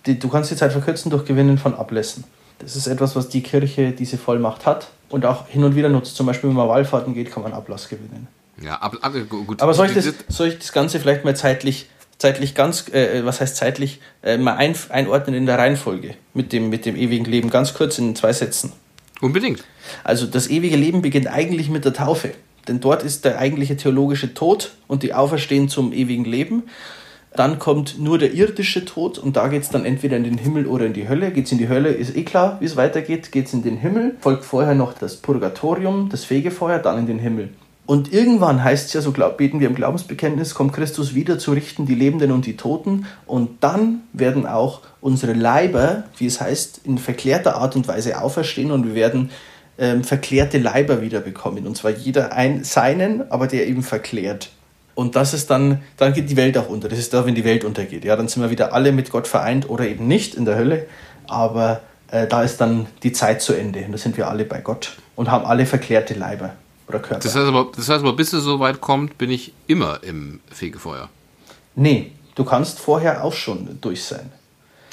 Die, du kannst die Zeit verkürzen durch Gewinnen von Ablässen. Das ist etwas, was die Kirche diese Vollmacht hat und auch hin und wieder nutzt. Zum Beispiel, wenn man Wallfahrten geht, kann man Ablass gewinnen. Ja, ab, ab, gut. Aber soll ich, das, soll ich das Ganze vielleicht mal zeitlich zeitlich ganz, äh, was heißt zeitlich, äh, mal ein, einordnen in der Reihenfolge mit dem, mit dem ewigen Leben, ganz kurz in zwei Sätzen. Unbedingt. Also das ewige Leben beginnt eigentlich mit der Taufe, denn dort ist der eigentliche theologische Tod und die Auferstehen zum ewigen Leben. Dann kommt nur der irdische Tod und da geht es dann entweder in den Himmel oder in die Hölle. Geht es in die Hölle, ist eh klar, wie es weitergeht. Geht es in den Himmel, folgt vorher noch das Purgatorium, das Fegefeuer, dann in den Himmel. Und irgendwann heißt es ja, so glaub, beten wir im Glaubensbekenntnis, kommt Christus wieder zu richten die Lebenden und die Toten. Und dann werden auch unsere Leiber, wie es heißt, in verklärter Art und Weise auferstehen und wir werden ähm, verklärte Leiber wiederbekommen. Und zwar jeder ein, seinen, aber der eben verklärt. Und das ist dann, dann geht die Welt auch unter. Das ist da, wenn die Welt untergeht. Ja, dann sind wir wieder alle mit Gott vereint oder eben nicht in der Hölle. Aber äh, da ist dann die Zeit zu Ende. Und da sind wir alle bei Gott und haben alle verklärte Leiber oder Körper. Das heißt aber, das heißt aber bis es so weit kommt, bin ich immer im Fegefeuer. Nee, du kannst vorher auch schon durch sein.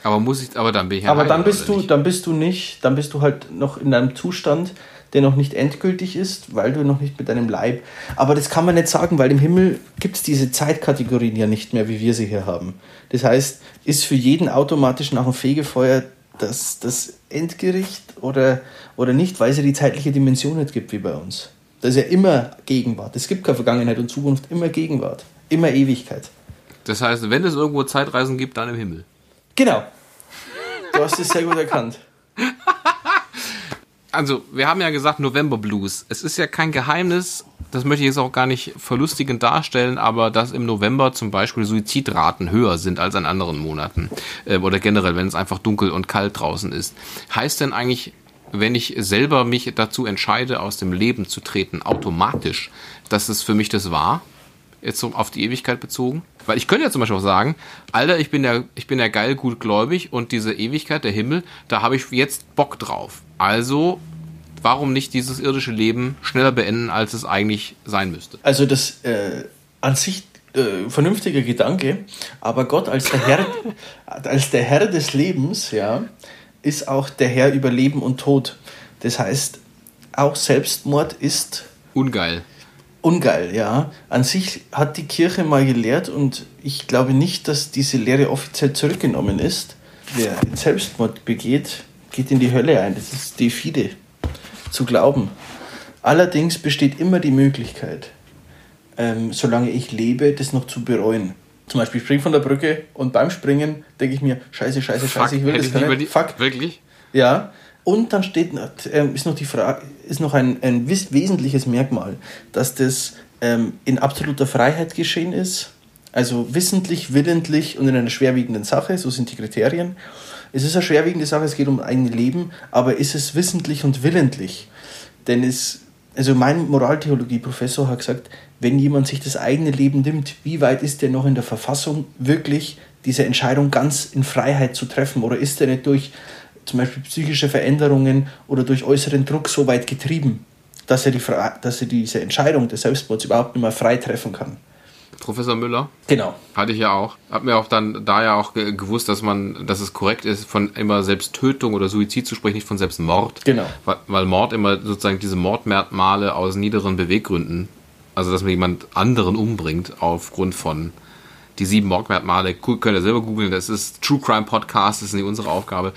Aber muss ich, aber dann bin ich ja Aber dann bist du, nicht? dann bist du nicht, dann bist du halt noch in einem Zustand, der noch nicht endgültig ist, weil du noch nicht mit deinem Leib. Aber das kann man nicht sagen, weil im Himmel gibt es diese Zeitkategorien ja nicht mehr, wie wir sie hier haben. Das heißt, ist für jeden automatisch nach dem Fegefeuer das, das Endgericht oder, oder nicht, weil es ja die zeitliche Dimension nicht gibt wie bei uns. Das ist ja immer Gegenwart. Es gibt keine Vergangenheit und Zukunft, immer Gegenwart. Immer Ewigkeit. Das heißt, wenn es irgendwo Zeitreisen gibt, dann im Himmel. Genau. Du hast es sehr gut erkannt. Also, wir haben ja gesagt November Blues. Es ist ja kein Geheimnis, das möchte ich jetzt auch gar nicht verlustigend darstellen, aber dass im November zum Beispiel Suizidraten höher sind als in anderen Monaten. Äh, oder generell, wenn es einfach dunkel und kalt draußen ist. Heißt denn eigentlich wenn ich selber mich dazu entscheide, aus dem Leben zu treten, automatisch, dass es für mich das war? Jetzt so auf die Ewigkeit bezogen? Weil ich könnte ja zum Beispiel auch sagen, Alter, ich bin ja, ich bin ja geil gutgläubig und diese Ewigkeit, der Himmel, da habe ich jetzt Bock drauf. Also, warum nicht dieses irdische Leben schneller beenden, als es eigentlich sein müsste? Also das äh, an sich äh, vernünftiger Gedanke, aber Gott als der Herr, als der Herr des Lebens, ja, ist auch der Herr über Leben und Tod. Das heißt, auch Selbstmord ist ungeil. Ungeil, ja. An sich hat die Kirche mal gelehrt und ich glaube nicht, dass diese Lehre offiziell zurückgenommen ist. Wer Selbstmord begeht, geht in die Hölle ein. Das ist defide zu glauben. Allerdings besteht immer die Möglichkeit, ähm, solange ich lebe, das noch zu bereuen zum Beispiel springe von der Brücke und beim Springen denke ich mir, scheiße, scheiße, Fuck, scheiße, ich will das nicht. Fuck. Wirklich? Ja. Und dann steht, äh, ist noch die Frage, ist noch ein, ein wesentliches Merkmal, dass das ähm, in absoluter Freiheit geschehen ist, also wissentlich, willentlich und in einer schwerwiegenden Sache, so sind die Kriterien. Es ist eine schwerwiegende Sache, es geht um ein Leben, aber ist es wissentlich und willentlich? Denn es, also mein Moraltheologie-Professor hat gesagt, wenn jemand sich das eigene Leben nimmt, wie weit ist er noch in der Verfassung, wirklich diese Entscheidung ganz in Freiheit zu treffen? Oder ist er nicht durch zum Beispiel psychische Veränderungen oder durch äußeren Druck so weit getrieben, dass er, die, dass er diese Entscheidung des Selbstmords überhaupt nicht mehr frei treffen kann? Professor Müller. Genau. Hatte ich ja auch. Hab mir auch dann da ja auch gewusst, dass man, dass es korrekt ist, von immer Selbsttötung oder Suizid zu sprechen, nicht von Selbstmord. Genau. Weil, weil Mord immer sozusagen diese Mordmerkmale aus niederen Beweggründen also, dass man jemand anderen umbringt aufgrund von die sieben Mordmerkmale. Könnt ihr selber googeln. Das ist True Crime Podcast. Das ist nicht unsere Aufgabe.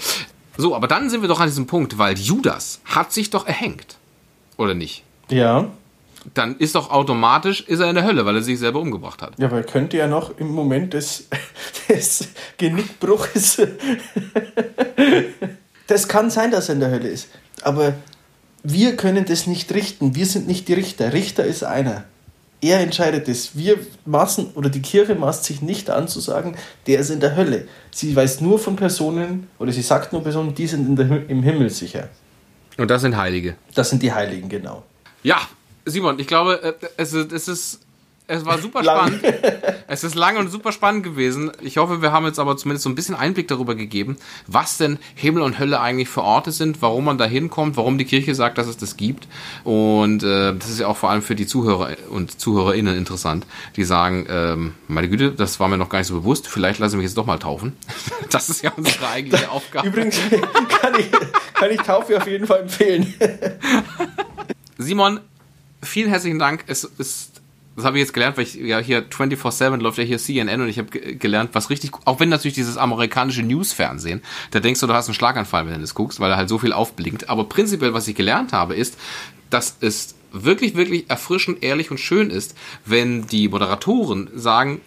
So, aber dann sind wir doch an diesem Punkt, weil Judas hat sich doch erhängt. Oder nicht? Ja. Dann ist doch automatisch, ist er in der Hölle, weil er sich selber umgebracht hat. Ja, aber er könnte ja noch im Moment des, des Genickbruches. das kann sein, dass er in der Hölle ist. Aber wir können das nicht richten. Wir sind nicht die Richter. Richter ist einer. Er entscheidet es. Wir maßen oder die Kirche maßt sich nicht an zu sagen, der ist in der Hölle. Sie weiß nur von Personen oder sie sagt nur Personen, die sind der, im Himmel sicher. Und das sind Heilige. Das sind die Heiligen, genau. Ja, Simon, ich glaube, äh, es ist, es ist es war super spannend. es ist lang und super spannend gewesen. Ich hoffe, wir haben jetzt aber zumindest so ein bisschen Einblick darüber gegeben, was denn Himmel und Hölle eigentlich für Orte sind, warum man da hinkommt, warum die Kirche sagt, dass es das gibt. Und äh, das ist ja auch vor allem für die Zuhörer und ZuhörerInnen interessant, die sagen, ähm, meine Güte, das war mir noch gar nicht so bewusst, vielleicht lasse ich mich jetzt doch mal taufen. das ist ja unsere eigentliche Aufgabe. Übrigens kann ich, kann ich Taufe auf jeden Fall empfehlen. Simon, vielen herzlichen Dank. Es ist das habe ich jetzt gelernt, weil ich ja hier 24-7 läuft ja hier CNN und ich habe gelernt, was richtig, auch wenn natürlich dieses amerikanische News-Fernsehen, da denkst du, du hast einen Schlaganfall, wenn du das guckst, weil er halt so viel aufblinkt. Aber prinzipiell, was ich gelernt habe, ist, dass es wirklich, wirklich erfrischend, ehrlich und schön ist, wenn die Moderatoren sagen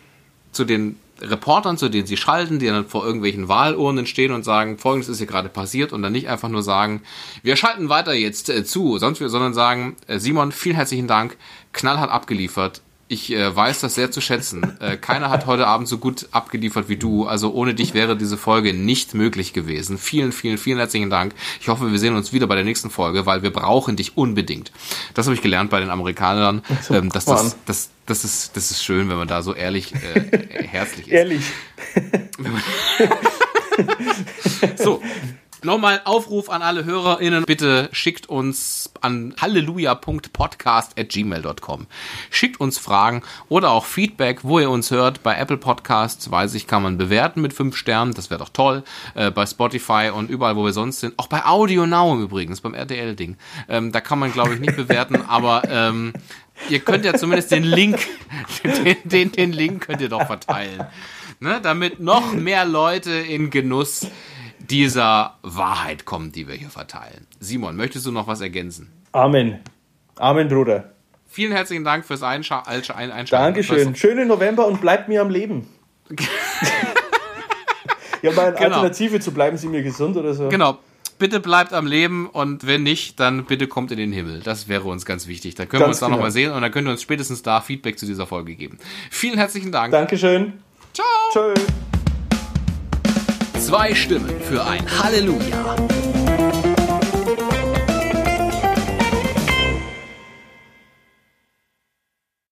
zu den Reportern, zu denen sie schalten, die dann vor irgendwelchen Wahlurnen stehen und sagen, folgendes ist hier gerade passiert und dann nicht einfach nur sagen, wir schalten weiter jetzt äh, zu, sonst, sondern sagen, äh, Simon, vielen herzlichen Dank, knallhart abgeliefert. Ich äh, weiß das sehr zu schätzen. Äh, keiner hat heute Abend so gut abgeliefert wie du. Also ohne dich wäre diese Folge nicht möglich gewesen. Vielen, vielen, vielen herzlichen Dank. Ich hoffe, wir sehen uns wieder bei der nächsten Folge, weil wir brauchen dich unbedingt. Das habe ich gelernt bei den Amerikanern. Ähm, dass das, das, das, ist, das ist schön, wenn man da so ehrlich, äh, herzlich ist. Ehrlich. so, Nochmal Aufruf an alle HörerInnen. Bitte schickt uns an halleluja.podcast.gmail.com. Schickt uns Fragen oder auch Feedback, wo ihr uns hört. Bei Apple Podcasts, weiß ich, kann man bewerten mit fünf Sternen. Das wäre doch toll. Äh, bei Spotify und überall, wo wir sonst sind. Auch bei Audio Now übrigens, beim RTL-Ding. Ähm, da kann man, glaube ich, nicht bewerten, aber ähm, ihr könnt ja zumindest den Link, den, den, den Link könnt ihr doch verteilen. Ne, damit noch mehr Leute in Genuss dieser Wahrheit kommen, die wir hier verteilen. Simon, möchtest du noch was ergänzen? Amen. Amen, Bruder. Vielen herzlichen Dank fürs Einscha Einschalten. Dankeschön. Schönen November und bleibt mir am Leben. ja, mal eine genau. Alternative zu bleiben Sie mir gesund oder so. Genau. Bitte bleibt am Leben und wenn nicht, dann bitte kommt in den Himmel. Das wäre uns ganz wichtig. Da können ganz wir uns dann genau. nochmal sehen und dann könnt ihr uns spätestens da Feedback zu dieser Folge geben. Vielen herzlichen Dank. Dankeschön. Ciao. Tschö. Zwei Stimmen für ein Halleluja.